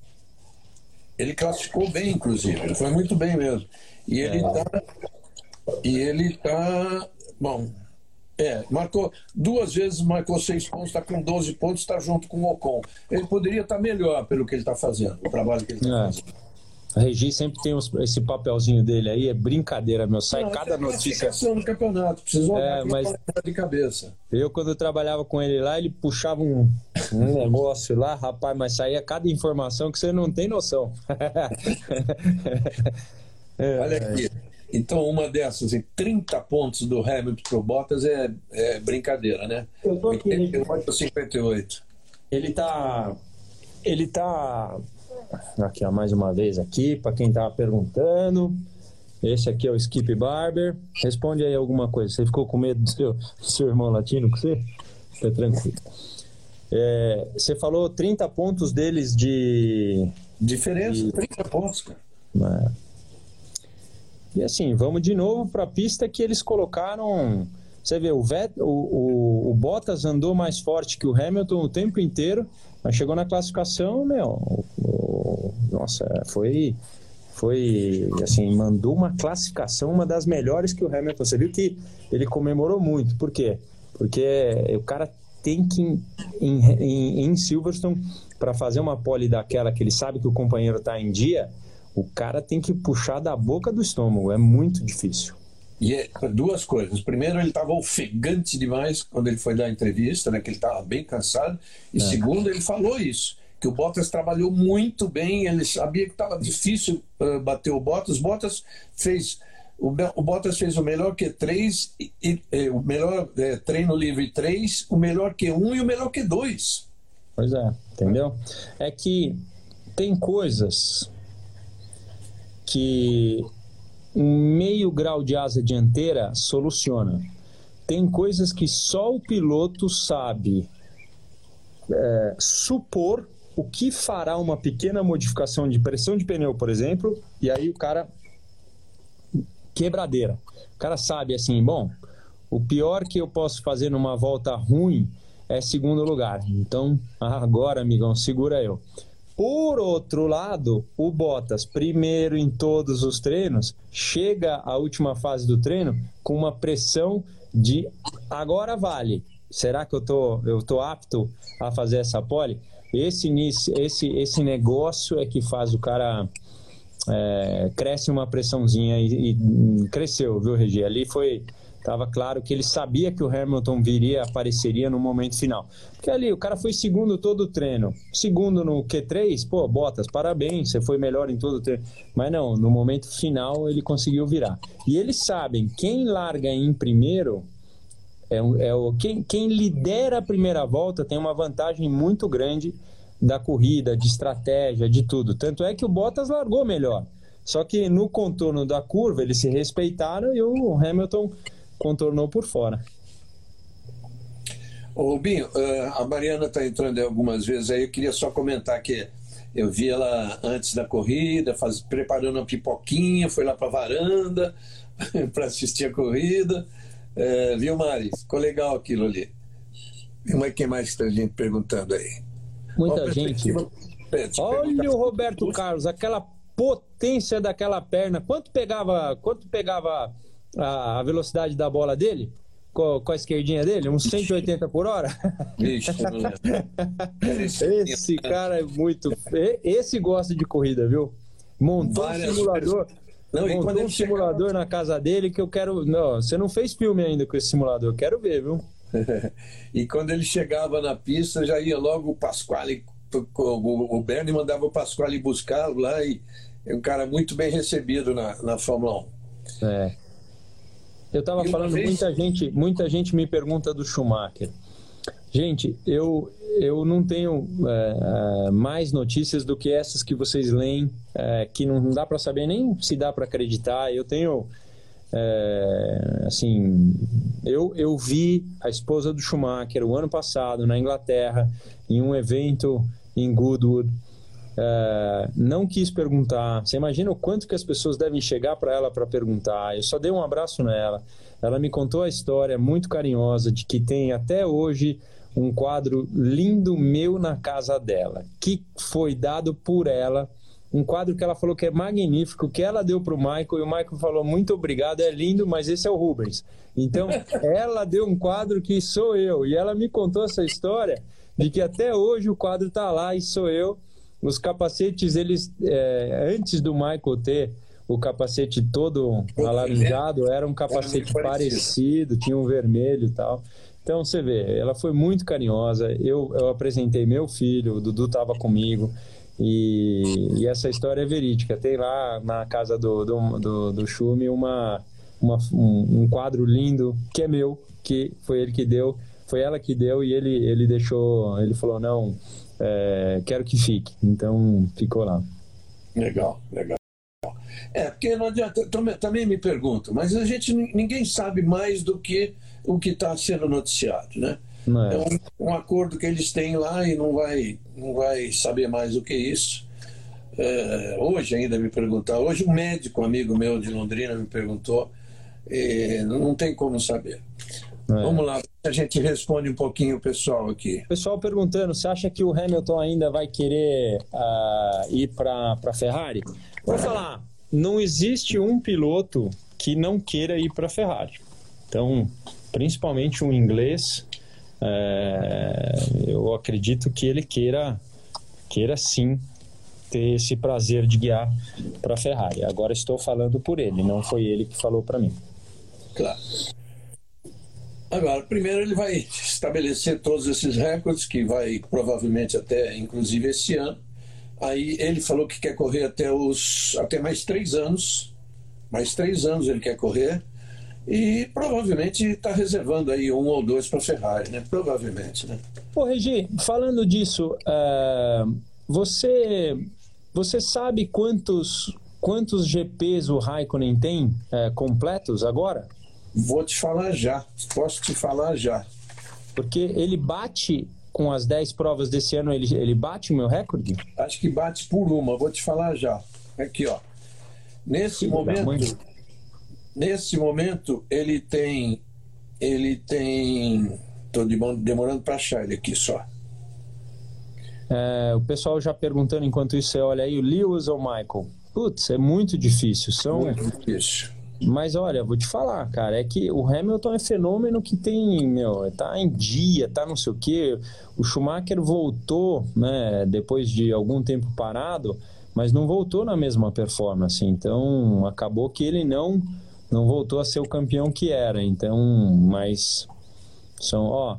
Ele classificou bem, inclusive. Ele foi muito bem mesmo. E ele está. É. E ele está. Bom, é, marcou duas vezes, marcou seis pontos, está com 12 pontos, está junto com o Ocon. Ele poderia estar tá melhor pelo que ele está fazendo, o trabalho que ele está é. fazendo. A Regi sempre tem esse papelzinho dele aí, é brincadeira, meu. Sai não, cada é notícia. no campeonato, precisa é, mas de cabeça. Eu, quando eu trabalhava com ele lá, ele puxava um, um negócio lá, rapaz, mas saía cada informação que você não tem noção. é, Olha aqui. Então, uma dessas, 30 pontos do Hamilton pro Bottas é, é brincadeira, né? Eu tô aqui. 88 58. Ele tá. Ele tá aqui ó, mais uma vez aqui, para quem estava perguntando. Esse aqui é o Skip Barber. Responde aí alguma coisa. Você ficou com medo do seu, do seu irmão latino com você? Fica tranquilo. É, você falou 30 pontos deles de. Diferença, de... 30 pontos, cara. É. E assim, vamos de novo para a pista que eles colocaram. Você vê, o, Vet, o, o, o Bottas andou mais forte que o Hamilton o tempo inteiro, mas chegou na classificação, meu, nossa, foi foi assim, mandou uma classificação, uma das melhores que o Hamilton. Você viu que ele comemorou muito. Por quê? Porque o cara tem que, em, em, em Silverstone, para fazer uma pole daquela que ele sabe que o companheiro está em dia, o cara tem que puxar da boca do estômago. É muito difícil. E é, duas coisas. Primeiro, ele estava ofegante demais quando ele foi dar a entrevista, né, que ele estava bem cansado. E é. segundo, ele falou isso que o Bottas trabalhou muito bem, ele sabia que estava difícil uh, bater o Bottas. Bottas fez o, o Bottas fez o melhor Q3, e, e, e o melhor é, treino livre 3, o melhor Q1 e o melhor Q2. Pois é, entendeu? É que tem coisas que um meio grau de asa dianteira soluciona. tem coisas que só o piloto sabe é, supor o que fará uma pequena modificação de pressão de pneu, por exemplo, e aí o cara quebradeira. O cara sabe assim, bom, o pior que eu posso fazer numa volta ruim é segundo lugar. Então, agora, amigão, segura eu. Por outro lado, o Bottas, primeiro em todos os treinos, chega à última fase do treino com uma pressão de agora vale. Será que eu tô, eu tô apto a fazer essa pole? Esse, esse, esse negócio é que faz o cara é, cresce uma pressãozinha e, e, cresceu, viu, Regi? Ali foi Tava claro que ele sabia que o Hamilton viria, apareceria no momento final. Porque ali o cara foi segundo todo o treino. Segundo no Q3, pô, Bottas, parabéns, você foi melhor em todo o treino. Mas não, no momento final ele conseguiu virar. E eles sabem, quem larga em primeiro é, é o quem, quem lidera a primeira volta tem uma vantagem muito grande da corrida, de estratégia, de tudo. Tanto é que o Bottas largou melhor. Só que no contorno da curva eles se respeitaram e o Hamilton contornou por fora. Ô, Binho, eh, a Mariana está entrando algumas vezes aí. Eu queria só comentar que eu vi ela antes da corrida, faz, preparando uma pipoquinha, foi lá para a varanda para assistir a corrida. É, viu, Mari? Ficou legal aquilo ali. Mas quem mais está gente perguntando aí? Muita gente. Olha o Roberto Carlos, aquela potência daquela perna. Quanto pegava, quanto pegava a, velocidade da bola dele? Com, com, a esquerdinha dele, uns 180 por hora. Vixe, esse cara é muito. Esse gosta de corrida, viu? Montou Várias um simulador. Não, montou um simulador na casa dele que eu quero. Não, você não fez filme ainda com esse simulador, eu quero ver, viu? e quando ele chegava na pista, já ia logo o Pasquale, o Bernie mandava o Pasquale buscá-lo lá e é um cara muito bem recebido na, na Fórmula 1. É. Eu estava falando, vez... muita gente, muita gente me pergunta do Schumacher. Gente, eu, eu não tenho é, é, mais notícias do que essas que vocês leem, é, que não dá para saber nem se dá para acreditar. Eu tenho, é, assim, eu, eu vi a esposa do Schumacher o ano passado na Inglaterra, em um evento em Goodwood. É, não quis perguntar. Você imagina o quanto que as pessoas devem chegar para ela para perguntar. Eu só dei um abraço nela. Ela me contou a história muito carinhosa de que tem até hoje um quadro lindo meu na casa dela, que foi dado por ela. Um quadro que ela falou que é magnífico, que ela deu para o Michael e o Michael falou muito obrigado, é lindo, mas esse é o Rubens. Então, ela deu um quadro que sou eu e ela me contou essa história de que até hoje o quadro está lá e sou eu os capacetes, eles, é, antes do Michael ter o capacete todo alaranjado, era um capacete era parecido, tinha um vermelho e tal. Então você vê, ela foi muito carinhosa. Eu, eu apresentei meu filho, o Dudu estava comigo. E, e, essa história é verídica. Tem lá na casa do, do, do, do Schumi uma, uma, um, um, quadro lindo que é meu, que foi ele que deu, foi ela que deu e ele, ele deixou, ele falou, não, é, quero que fique. Então, ficou lá. Legal, legal. É, porque não adianta, também me pergunto, mas a gente, ninguém sabe mais do que o que está sendo noticiado, né? É. é um, um, acordo que eles têm lá e não vai, não vai saber mais do que isso. É, hoje ainda me perguntar, hoje um médico amigo meu de Londrina me perguntou, não tem como saber. É. Vamos lá, a gente responde um pouquinho o pessoal aqui. Pessoal perguntando, você acha que o Hamilton ainda vai querer uh, ir para a Ferrari? Vou falar, não existe um piloto que não queira ir para a Ferrari. Então, principalmente um inglês, é, eu acredito que ele queira, queira sim ter esse prazer de guiar para a Ferrari. Agora estou falando por ele, não foi ele que falou para mim. Claro. Agora, primeiro ele vai estabelecer todos esses recordes, que vai provavelmente até, inclusive, esse ano. Aí ele falou que quer correr até, os, até mais três anos. Mais três anos ele quer correr. E provavelmente está reservando aí um ou dois para Ferrari, né? Provavelmente, né? Pô, Regi, falando disso, uh, você, você sabe quantos, quantos GPs o Raikkonen tem uh, completos agora? Vou te falar já. Posso te falar já. Porque ele bate com as 10 provas desse ano, ele, ele bate o meu recorde? Acho que bate por uma, vou te falar já. Aqui, ó. Nesse Sim, momento, nesse momento, ele tem. Ele tem. Estou demorando para achar ele aqui só. É, o pessoal já perguntando enquanto isso, você olha aí, o Lewis ou Michael? Putz, é muito difícil. São... Muito difícil. Mas olha, vou te falar, cara, é que o Hamilton é fenômeno que tem, meu, tá em dia, tá não sei o quê. O Schumacher voltou, né, depois de algum tempo parado, mas não voltou na mesma performance. Então, acabou que ele não não voltou a ser o campeão que era. Então, mas são, ó,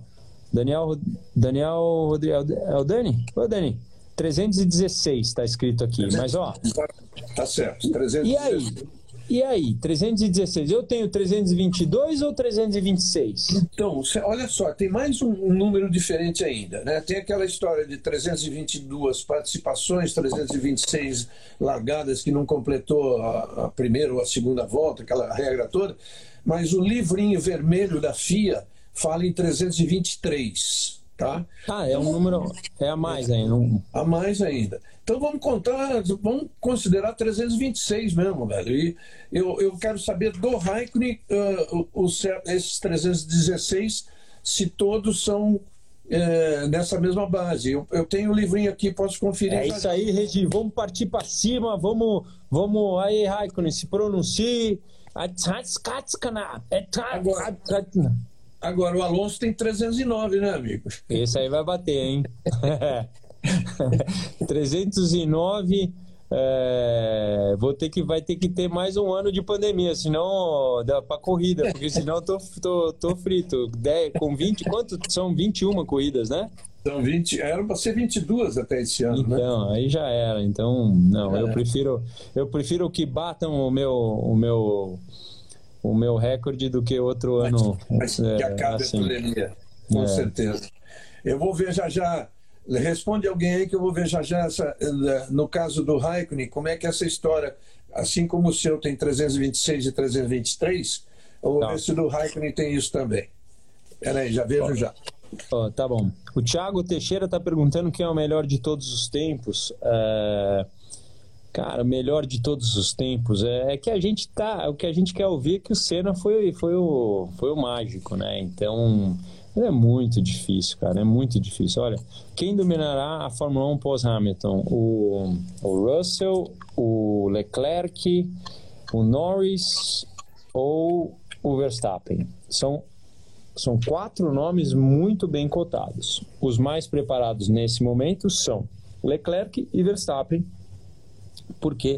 Daniel Daniel Rodrigues, é o Dani? Ô, Dani, 316 está escrito aqui, mas ó. Tá certo, 316. E aí? E aí, 316, eu tenho 322 ou 326? Então, olha só, tem mais um, um, número diferente ainda. Né? Tem aquela história de 322 participações, 326 largadas que não completou a, a primeira ou a segunda volta, aquela regra toda. Mas o livrinho vermelho da FIA fala em 323. Tá? Ah, é um número. É a mais ainda. Um... A mais ainda. Então vamos contar, vamos considerar 326 mesmo, velho. E eu, eu quero saber do Raikkonen, uh, os, esses 316, se todos são é, nessa mesma base. Eu, eu, tenho o um livrinho aqui, posso conferir. É isso aí, Regi. Vamos partir para cima. Vamos, vamos aí, Raikkonen, se pronuncie. Agora, Agora, o Alonso tem 309, né, amigo? Esse aí vai bater, hein? 309. É, vou ter que vai ter que ter mais um ano de pandemia, senão dá para corrida, porque senão eu tô, tô, tô frito. 10, com 20, quanto são 21 corridas, né? São 20, era para ser 22 até esse ano, né? Então, né? aí já era. Então, não, é. eu prefiro eu prefiro que batam o meu o meu o meu recorde do que outro ano. Mas, é, que acabe assim. a pandemia, com é. certeza. Eu vou ver já já. Responde alguém aí que eu vou ver já já essa, no caso do Raikkonen, como é que essa história, assim como o seu tem 326 e 323, eu vou tá. ver se do Raikkonen tem isso também. Peraí, já vejo já. Oh, tá bom. O Thiago Teixeira está perguntando quem é o melhor de todos os tempos. É... Cara, melhor de todos os tempos. É, é, que a gente tá. O que a gente quer ouvir é que o Senna foi, foi, o, foi o mágico, né? Então. É muito difícil, cara. É muito difícil. Olha, quem dominará a Fórmula 1 pós-Hamilton? O, o Russell, o Leclerc, o Norris ou o Verstappen? São, são quatro nomes muito bem cotados. Os mais preparados nesse momento são Leclerc e Verstappen porque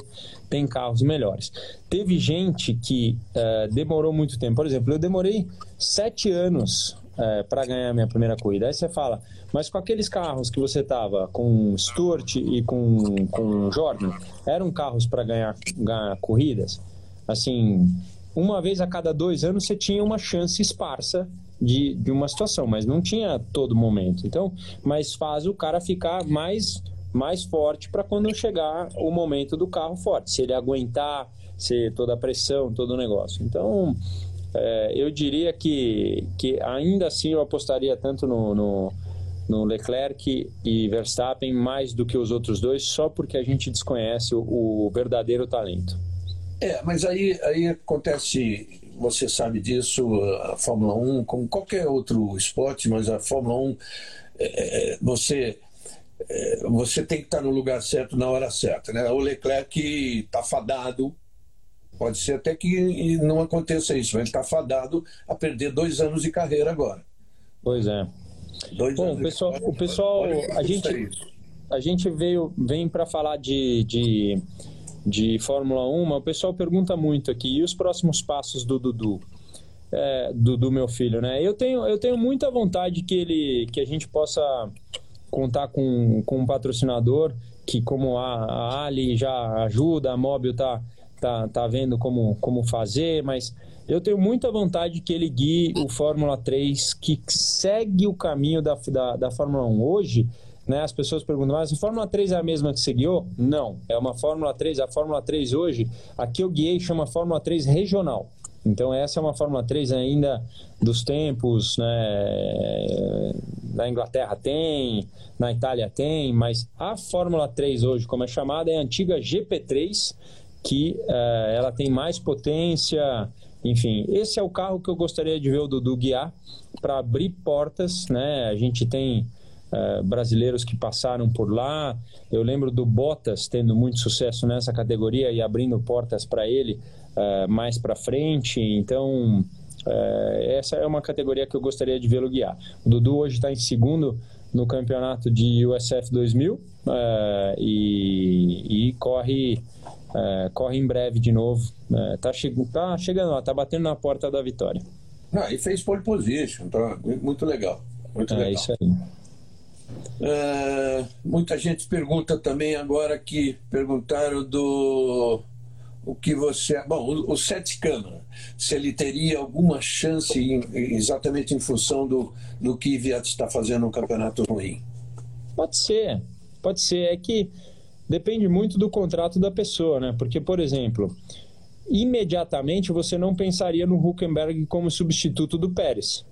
tem carros melhores. Teve gente que uh, demorou muito tempo. Por exemplo, eu demorei sete anos eh, para ganhar minha primeira corrida. Aí você fala, mas com aqueles carros que você tava com Stuart e com, com Jordan, eram carros para ganhar, ganhar corridas? Assim, uma vez a cada dois anos você tinha uma chance esparsa de, de uma situação, mas não tinha todo momento. Então, mas faz o cara ficar mais mais forte para quando chegar o momento do carro forte, se ele aguentar, se toda a pressão, todo o negócio. Então, é, eu diria que, que ainda assim eu apostaria tanto no, no, no, Leclerc e Verstappen mais do que os outros dois, só porque a gente desconhece o, o verdadeiro talento. É, mas aí, aí acontece, você sabe disso, a Fórmula 1, como qualquer outro esporte, mas a Fórmula 1, é, é você é, você tem que estar no lugar certo na hora certa. Né? O Leclerc está fadado, pode ser até que não aconteça isso, ele está fadado a perder dois anos de carreira agora. Pois é. Dois Bom, o pessoal, o pessoal a gente, a gente veio, vem para falar de, de, de Fórmula 1, mas o pessoal pergunta muito aqui, e os próximos passos do Dudu? É, do, do meu filho, né? Eu tenho, eu tenho muita vontade que ele, que a gente possa contar com, com um patrocinador que, como a, a Ali já ajuda, a Móvel tá, tá, tá vendo como, como fazer, mas eu tenho muita vontade que ele guie o Fórmula 3, que segue o caminho da, da, da Fórmula 1. Hoje, né, as pessoas perguntam, mas a Fórmula 3 é a mesma que você guiou? Não, é uma Fórmula 3. A Fórmula 3 hoje, aqui eu guiei, chama Fórmula 3 regional. Então essa é uma Fórmula 3 ainda dos tempos, né? Na Inglaterra tem, na Itália tem, mas a Fórmula 3 hoje, como é chamada, é a antiga GP3, que uh, ela tem mais potência, enfim, esse é o carro que eu gostaria de ver o Dudu guiar para abrir portas, né? A gente tem uh, brasileiros que passaram por lá. Eu lembro do Bottas tendo muito sucesso nessa categoria e abrindo portas para ele uh, mais para frente. Então, essa é uma categoria que eu gostaria de vê-lo guiar. O Dudu hoje está em segundo no campeonato de USF 2000 e, e corre é, corre em breve de novo. É, tá, che tá chegando lá, tá batendo na porta da vitória. Ah, e fez pole position, tá muito legal. Muito é legal. isso aí. É, muita gente pergunta também agora que perguntaram do o que você. Bom, o, o Sete Câmara, se ele teria alguma chance em, exatamente em função do, do que Viat está fazendo no campeonato ruim? Pode ser, pode ser. É que depende muito do contrato da pessoa, né? Porque, por exemplo, imediatamente você não pensaria no Huckenberg como substituto do Pérez.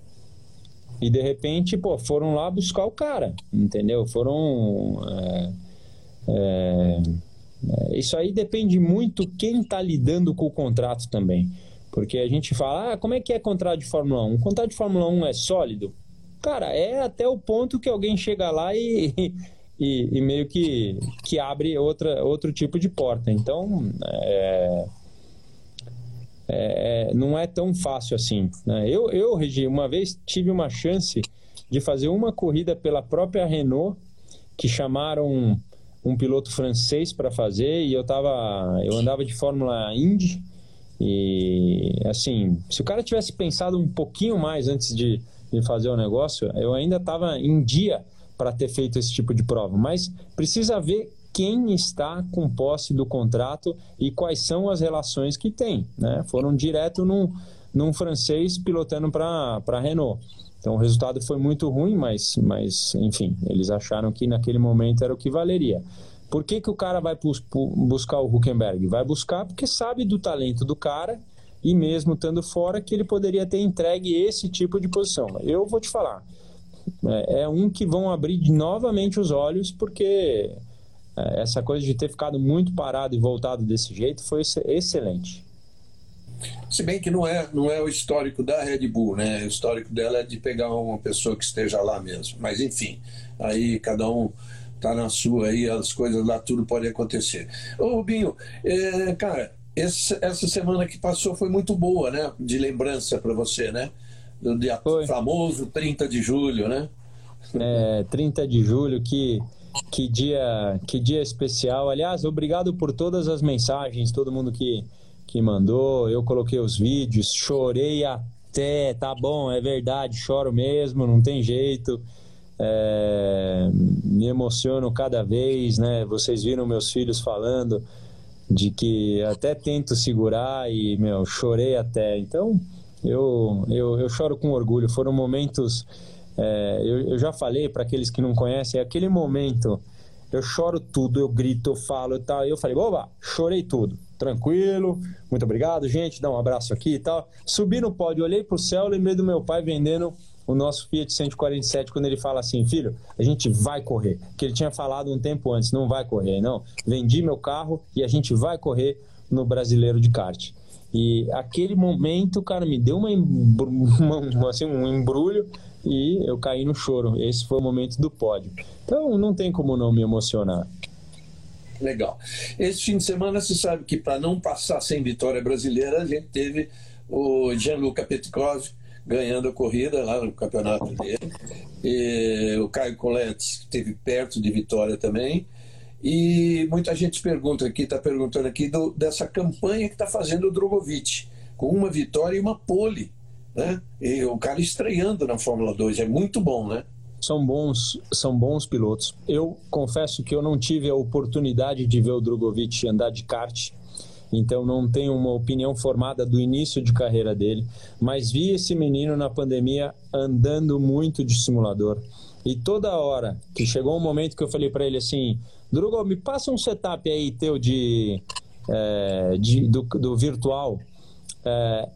E de repente, pô, foram lá buscar o cara, entendeu? Foram. É, é, é, isso aí depende muito quem está lidando com o contrato também. Porque a gente fala, ah, como é que é contrato de Fórmula 1? O contrato de Fórmula 1 é sólido? Cara, é até o ponto que alguém chega lá e, e, e, meio que, que abre outra, outro tipo de porta. Então, é, é, não é tão fácil assim. Né? Eu, eu, Regi, uma vez tive uma chance de fazer uma corrida pela própria Renault, que chamaram um, piloto francês para fazer, e eu, tava, eu andava de Fórmula Indy, e assim, se o cara tivesse pensado um pouquinho mais antes de, de fazer o negócio, eu ainda estava em dia para ter feito esse tipo de prova, mas precisa ver quem está com posse do contrato e quais são as relações que tem. Né? Foram direto num, num francês pilotando para a Renault. Então o resultado foi muito ruim, mas, mas enfim, eles acharam que naquele momento era o que valeria. Por que, que o cara vai bus buscar o Huckenberg? Vai buscar porque sabe do talento do cara e mesmo estando fora que ele poderia ter entregue esse tipo de posição. Eu vou te falar, é, é um que vão abrir novamente os olhos, porque é, essa coisa de ter ficado muito parado e voltado desse jeito foi excelente. Se bem que não é, não é o histórico da Red Bull, né? O histórico dela é de pegar uma pessoa que esteja lá mesmo. Mas enfim, aí cada um tá na sua aí, as coisas lá, tudo pode acontecer. Ô Rubinho, é, cara, esse, essa semana que passou foi muito boa, né? De lembrança para você, né? Do dia Foi. famoso 30 de julho, né? É, 30 de julho, que, que, dia, que dia especial. Aliás, obrigado por todas as mensagens, todo mundo que, que mandou. Eu coloquei os vídeos, chorei até, tá bom, é verdade, choro mesmo, não tem jeito. É, me emociono cada vez, né? Vocês viram meus filhos falando de que até tento segurar e, meu, chorei até. Então, eu, eu, eu choro com orgulho. Foram momentos. É, eu, eu já falei para aqueles que não conhecem, é aquele momento. Eu choro tudo, eu grito, eu falo e tal. E eu falei, oba, chorei tudo. Tranquilo, muito obrigado, gente. Dá um abraço aqui e tal. Subi no pódio, olhei pro céu, lembrei do meu pai vendendo o nosso Fiat 147 quando ele fala assim, filho, a gente vai correr. Que ele tinha falado um tempo antes, não vai correr, não. Vendi meu carro e a gente vai correr no brasileiro de kart. E aquele momento, cara, me deu uma, uma, assim, um embrulho e eu caí no choro. Esse foi o momento do pódio. Então não tem como não me emocionar. Legal. Esse fim de semana, você sabe que para não passar sem vitória brasileira, a gente teve o Gianluca Petkov ganhando a corrida lá no campeonato dele. E o Caio Colette esteve perto de vitória também. E muita gente pergunta aqui, está perguntando aqui do, dessa campanha que está fazendo o Drogovic, com uma vitória e uma pole. Né? E o cara estreando na Fórmula 2, é muito bom, né? São bons, são bons pilotos. Eu confesso que eu não tive a oportunidade de ver o Drogovic andar de kart, então não tenho uma opinião formada do início de carreira dele, mas vi esse menino na pandemia andando muito de simulador. E toda hora que chegou um momento que eu falei para ele assim, Drugo, me passa um setup aí teu de, é, de do, do, virtual. É,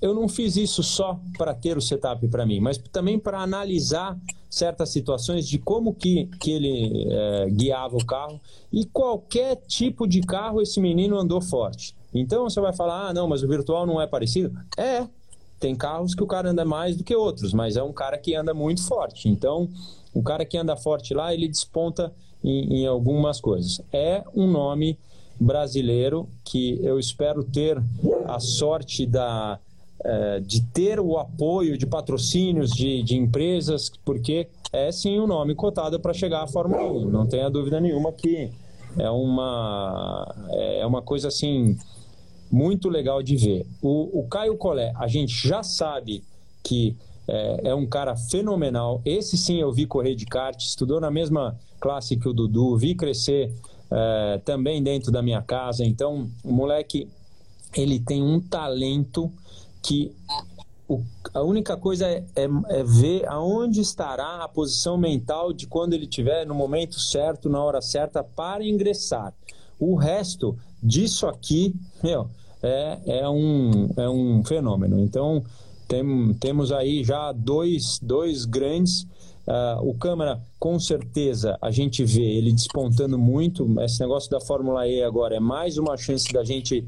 eu não fiz isso só para ter o setup para mim, mas também para analisar certas situações de como que, que ele é, guiava o carro e qualquer tipo de carro esse menino andou forte. Então você vai falar, ah, não, mas o virtual não é parecido? É, tem carros que o cara anda mais do que outros, mas é um cara que anda muito forte. Então, o cara que anda forte lá, ele desponta em, em algumas coisas. É um nome brasileiro que eu espero ter a sorte da, é, de ter o apoio de patrocínios de, de empresas, porque é sim um nome cotado para chegar à Fórmula 1. Não tenha dúvida nenhuma que é uma, é uma coisa assim muito legal de ver. O, o Caio Collet, a gente já sabe que é, é, um cara fenomenal. Esse sim eu vi correr de kart, estudou na mesma classe que o Dudu, vi crescer é, também dentro da minha casa. Então, o moleque, ele tem um talento que o, a única coisa é, é, é, ver aonde estará a posição mental de quando ele estiver no momento certo, na hora certa, para ingressar. O resto disso aqui, meu, é, é, um, é um fenômeno. Então, tem, temos aí já dois, dois grandes. Uh, o Câmara, com certeza, a gente vê ele despontando muito. Esse negócio da Fórmula E agora é mais uma chance da gente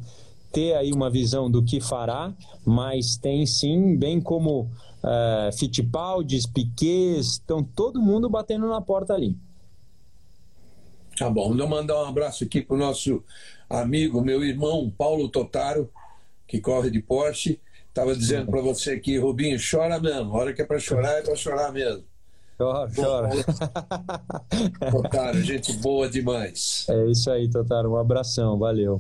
ter aí uma visão do que fará, mas tem sim, bem como uh, Fittipaldi, Piquet, estão todo mundo batendo na porta ali. Tá bom, vou mandar um abraço aqui para o nosso amigo, meu irmão Paulo Totaro, que corre de Porsche. Estava dizendo para você aqui, Rubinho, chora mesmo. A hora que é para chorar, é para chorar mesmo. Chora, chora. Totaro, gente boa demais. É isso aí, Totaro. Um abração, valeu.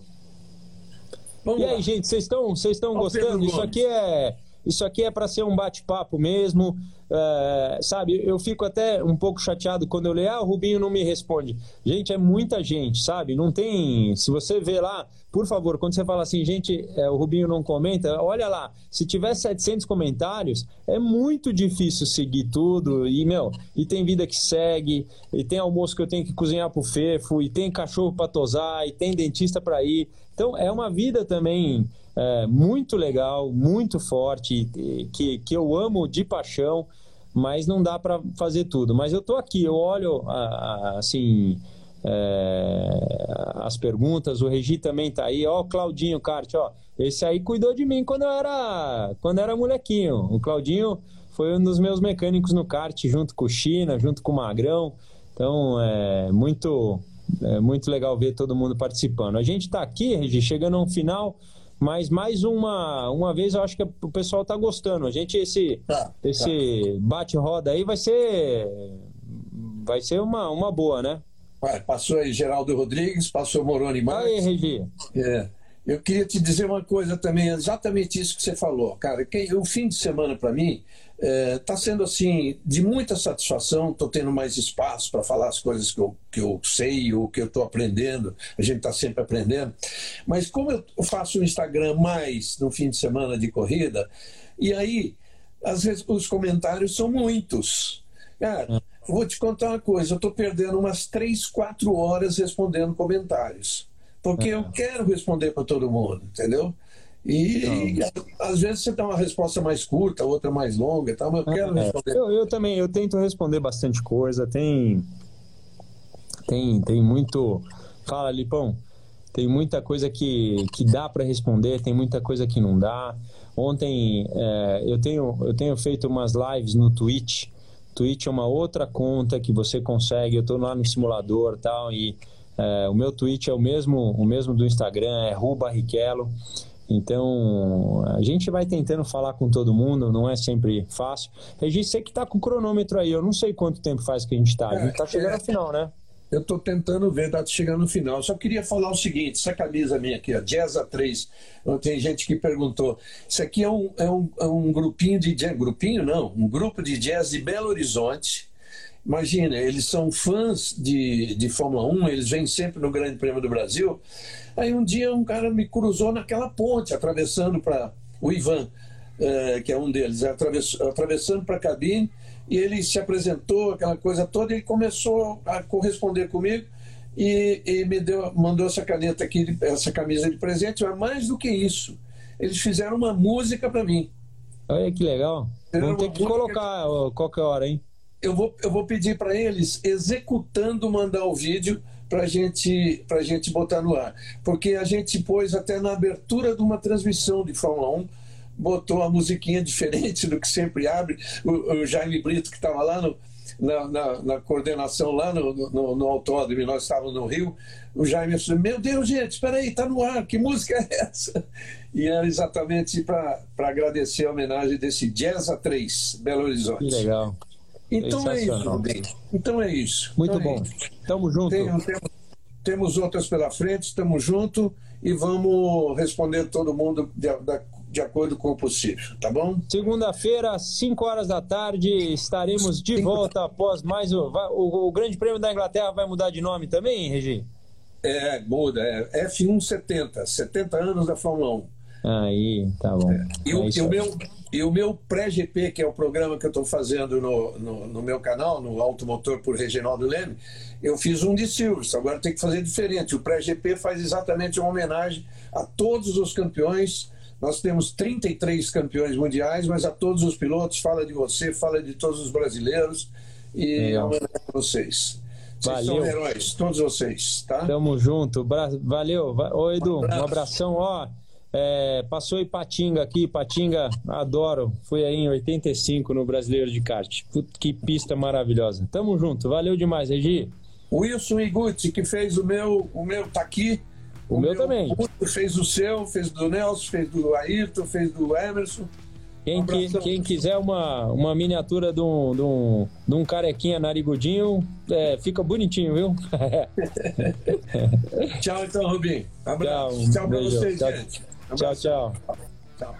Vamos e lá. aí, gente, vocês estão vocês estão gostando? Isso aqui é isso aqui é para ser um bate-papo mesmo. É, sabe, eu fico até um pouco chateado quando eu leio, ah, o Rubinho não me responde. Gente, é muita gente, sabe? Não tem. Se você vê lá, por favor, quando você fala assim, gente, é, o Rubinho não comenta, olha lá, se tiver 700 comentários, é muito difícil seguir tudo. E, meu, e tem vida que segue, e tem almoço que eu tenho que cozinhar pro Fefo, e tem cachorro para tosar, e tem dentista para ir. Então, é uma vida também é, muito legal, muito forte, que, que eu amo de paixão, mas não dá para fazer tudo. Mas eu estou aqui, eu olho assim é, as perguntas, o Regi também está aí, ó, Claudinho Carte, ó, esse aí cuidou de mim quando eu era, quando eu era molequinho. O Claudinho foi um dos meus mecânicos no kart, junto com o China, junto com o Magrão. Então é muito, é muito legal ver todo mundo participando. A gente está aqui, Regi, chegando ao final. Mas mais uma, uma vez eu acho que o pessoal está gostando. A gente, esse, tá, esse tá. bate-roda aí vai ser. Vai ser uma, uma boa, né? Passou aí Geraldo Rodrigues, passou Moroni Marques. Aí. É. Eu queria te dizer uma coisa também, exatamente isso que você falou, cara. Que o fim de semana para mim está é, tá sendo assim de muita satisfação. Estou tendo mais espaço para falar as coisas que eu, que eu sei ou que eu estou aprendendo. A gente está sempre aprendendo. Mas como eu faço o Instagram mais no fim de semana de corrida, e aí às vezes os comentários são muitos. Cara, vou te contar uma coisa. Eu estou perdendo umas três, quatro horas respondendo comentários porque eu quero responder para todo mundo, entendeu? E, então, às vezes você dá uma resposta mais curta, outra mais longa, tá? mas eu quero é, responder. Eu, eu, também, eu tento responder bastante coisa, tem tem tem muito fala Lipão, tem muita coisa que, que dá para responder, tem muita coisa que não dá. Ontem é, eu tenho eu tenho feito umas lives no Twitch. Twitch é uma outra conta que você consegue. Eu estou lá no simulador tal e é, o meu tweet é o mesmo, o mesmo do Instagram, é Ru Barrichello. Então, a gente vai tentando falar com todo mundo, não é sempre fácil. Regi, você que está com o cronômetro aí, eu não sei quanto tempo faz que a gente está. A gente está chegando é, ao final, né? Eu estou tentando ver, está chegando no final. Eu só queria falar o seguinte: essa camisa minha aqui, a Jazz A3, tem gente que perguntou. Isso aqui é um, é um, é um grupinho de jazz. Grupinho não, um grupo de jazz de Belo Horizonte Imagina, eles são fãs de, de Fórmula 1, eles vêm sempre no Grande Prêmio do Brasil. Aí um dia um cara me cruzou naquela ponte, atravessando para. O Ivan, é, que é um deles, atravessando para a cabine, e ele se apresentou, aquela coisa toda, e ele começou a corresponder comigo e, e me deu, mandou essa caneta aqui, essa camisa de presente, mas mais do que isso eles fizeram uma música para mim. Olha que legal. Vamos ter que colocar qualquer hora, hein? Eu vou, eu vou pedir para eles, executando, mandar o vídeo para gente, a gente botar no ar. Porque a gente pôs até na abertura de uma transmissão de Fórmula 1, botou uma musiquinha diferente do que sempre abre. O, o Jaime Brito, que estava lá no, na, na, na, coordenação, lá no, no, no autódromo, nós estávamos no Rio, o Jaime falou: Meu Deus, gente, espera aí, está no ar, que música é essa? E era exatamente para agradecer a homenagem desse Jazz a 3, Belo Horizonte. Que legal. Então é isso, Rubem. Então é isso. Muito então bom. É Tamo junto. Tem, temos, temos outras pela frente, estamos juntos e vamos responder todo mundo de, de, de acordo com o possível, tá bom? Segunda-feira, 5 horas da tarde, estaremos de volta após mais o, o, o Grande Prêmio da Inglaterra vai mudar de nome também, Regi? É, muda. É F170, 70 anos da Fórmula 1. Aí, tá bom. É. E, o, é e o meu, e o meu pré-GP, que é o programa que eu estou fazendo no, no, no, meu canal, no Automotor por Reginaldo Leme, eu fiz um de Silvio, agora tem que fazer diferente. O pré-GP faz exatamente uma homenagem a todos os campeões. Nós temos 33 campeões mundiais, mas a todos os pilotos, fala de você, fala de todos os brasileiros e Legal. homenagem a vocês. Vocês Valeu. são heróis, todos vocês, tá? Tamo junto. Valeu. Ô, Edu, um, abração. Ó, é, passou Ipatinga aqui. Ipatinga, adoro. Fui aí em 85 no Brasileiro de Kart. que pista maravilhosa. Tamo junto. Valeu demais, Regi. Wilson Iguchi, que fez o meu, o meu tá aqui. O, o meu, meu, também. Fez o seu, fez do Nelson, fez do Ayrton, fez do Emerson. Quem, um que, quem quiser uma, uma miniatura de um, de, um, de um carequinha narigudinho, é, fica bonitinho, viu? tchau, então, Rubinho. Abraço. Tchau, tchau pra vocês, tchau, gente. Tchau, tchau. Tchau.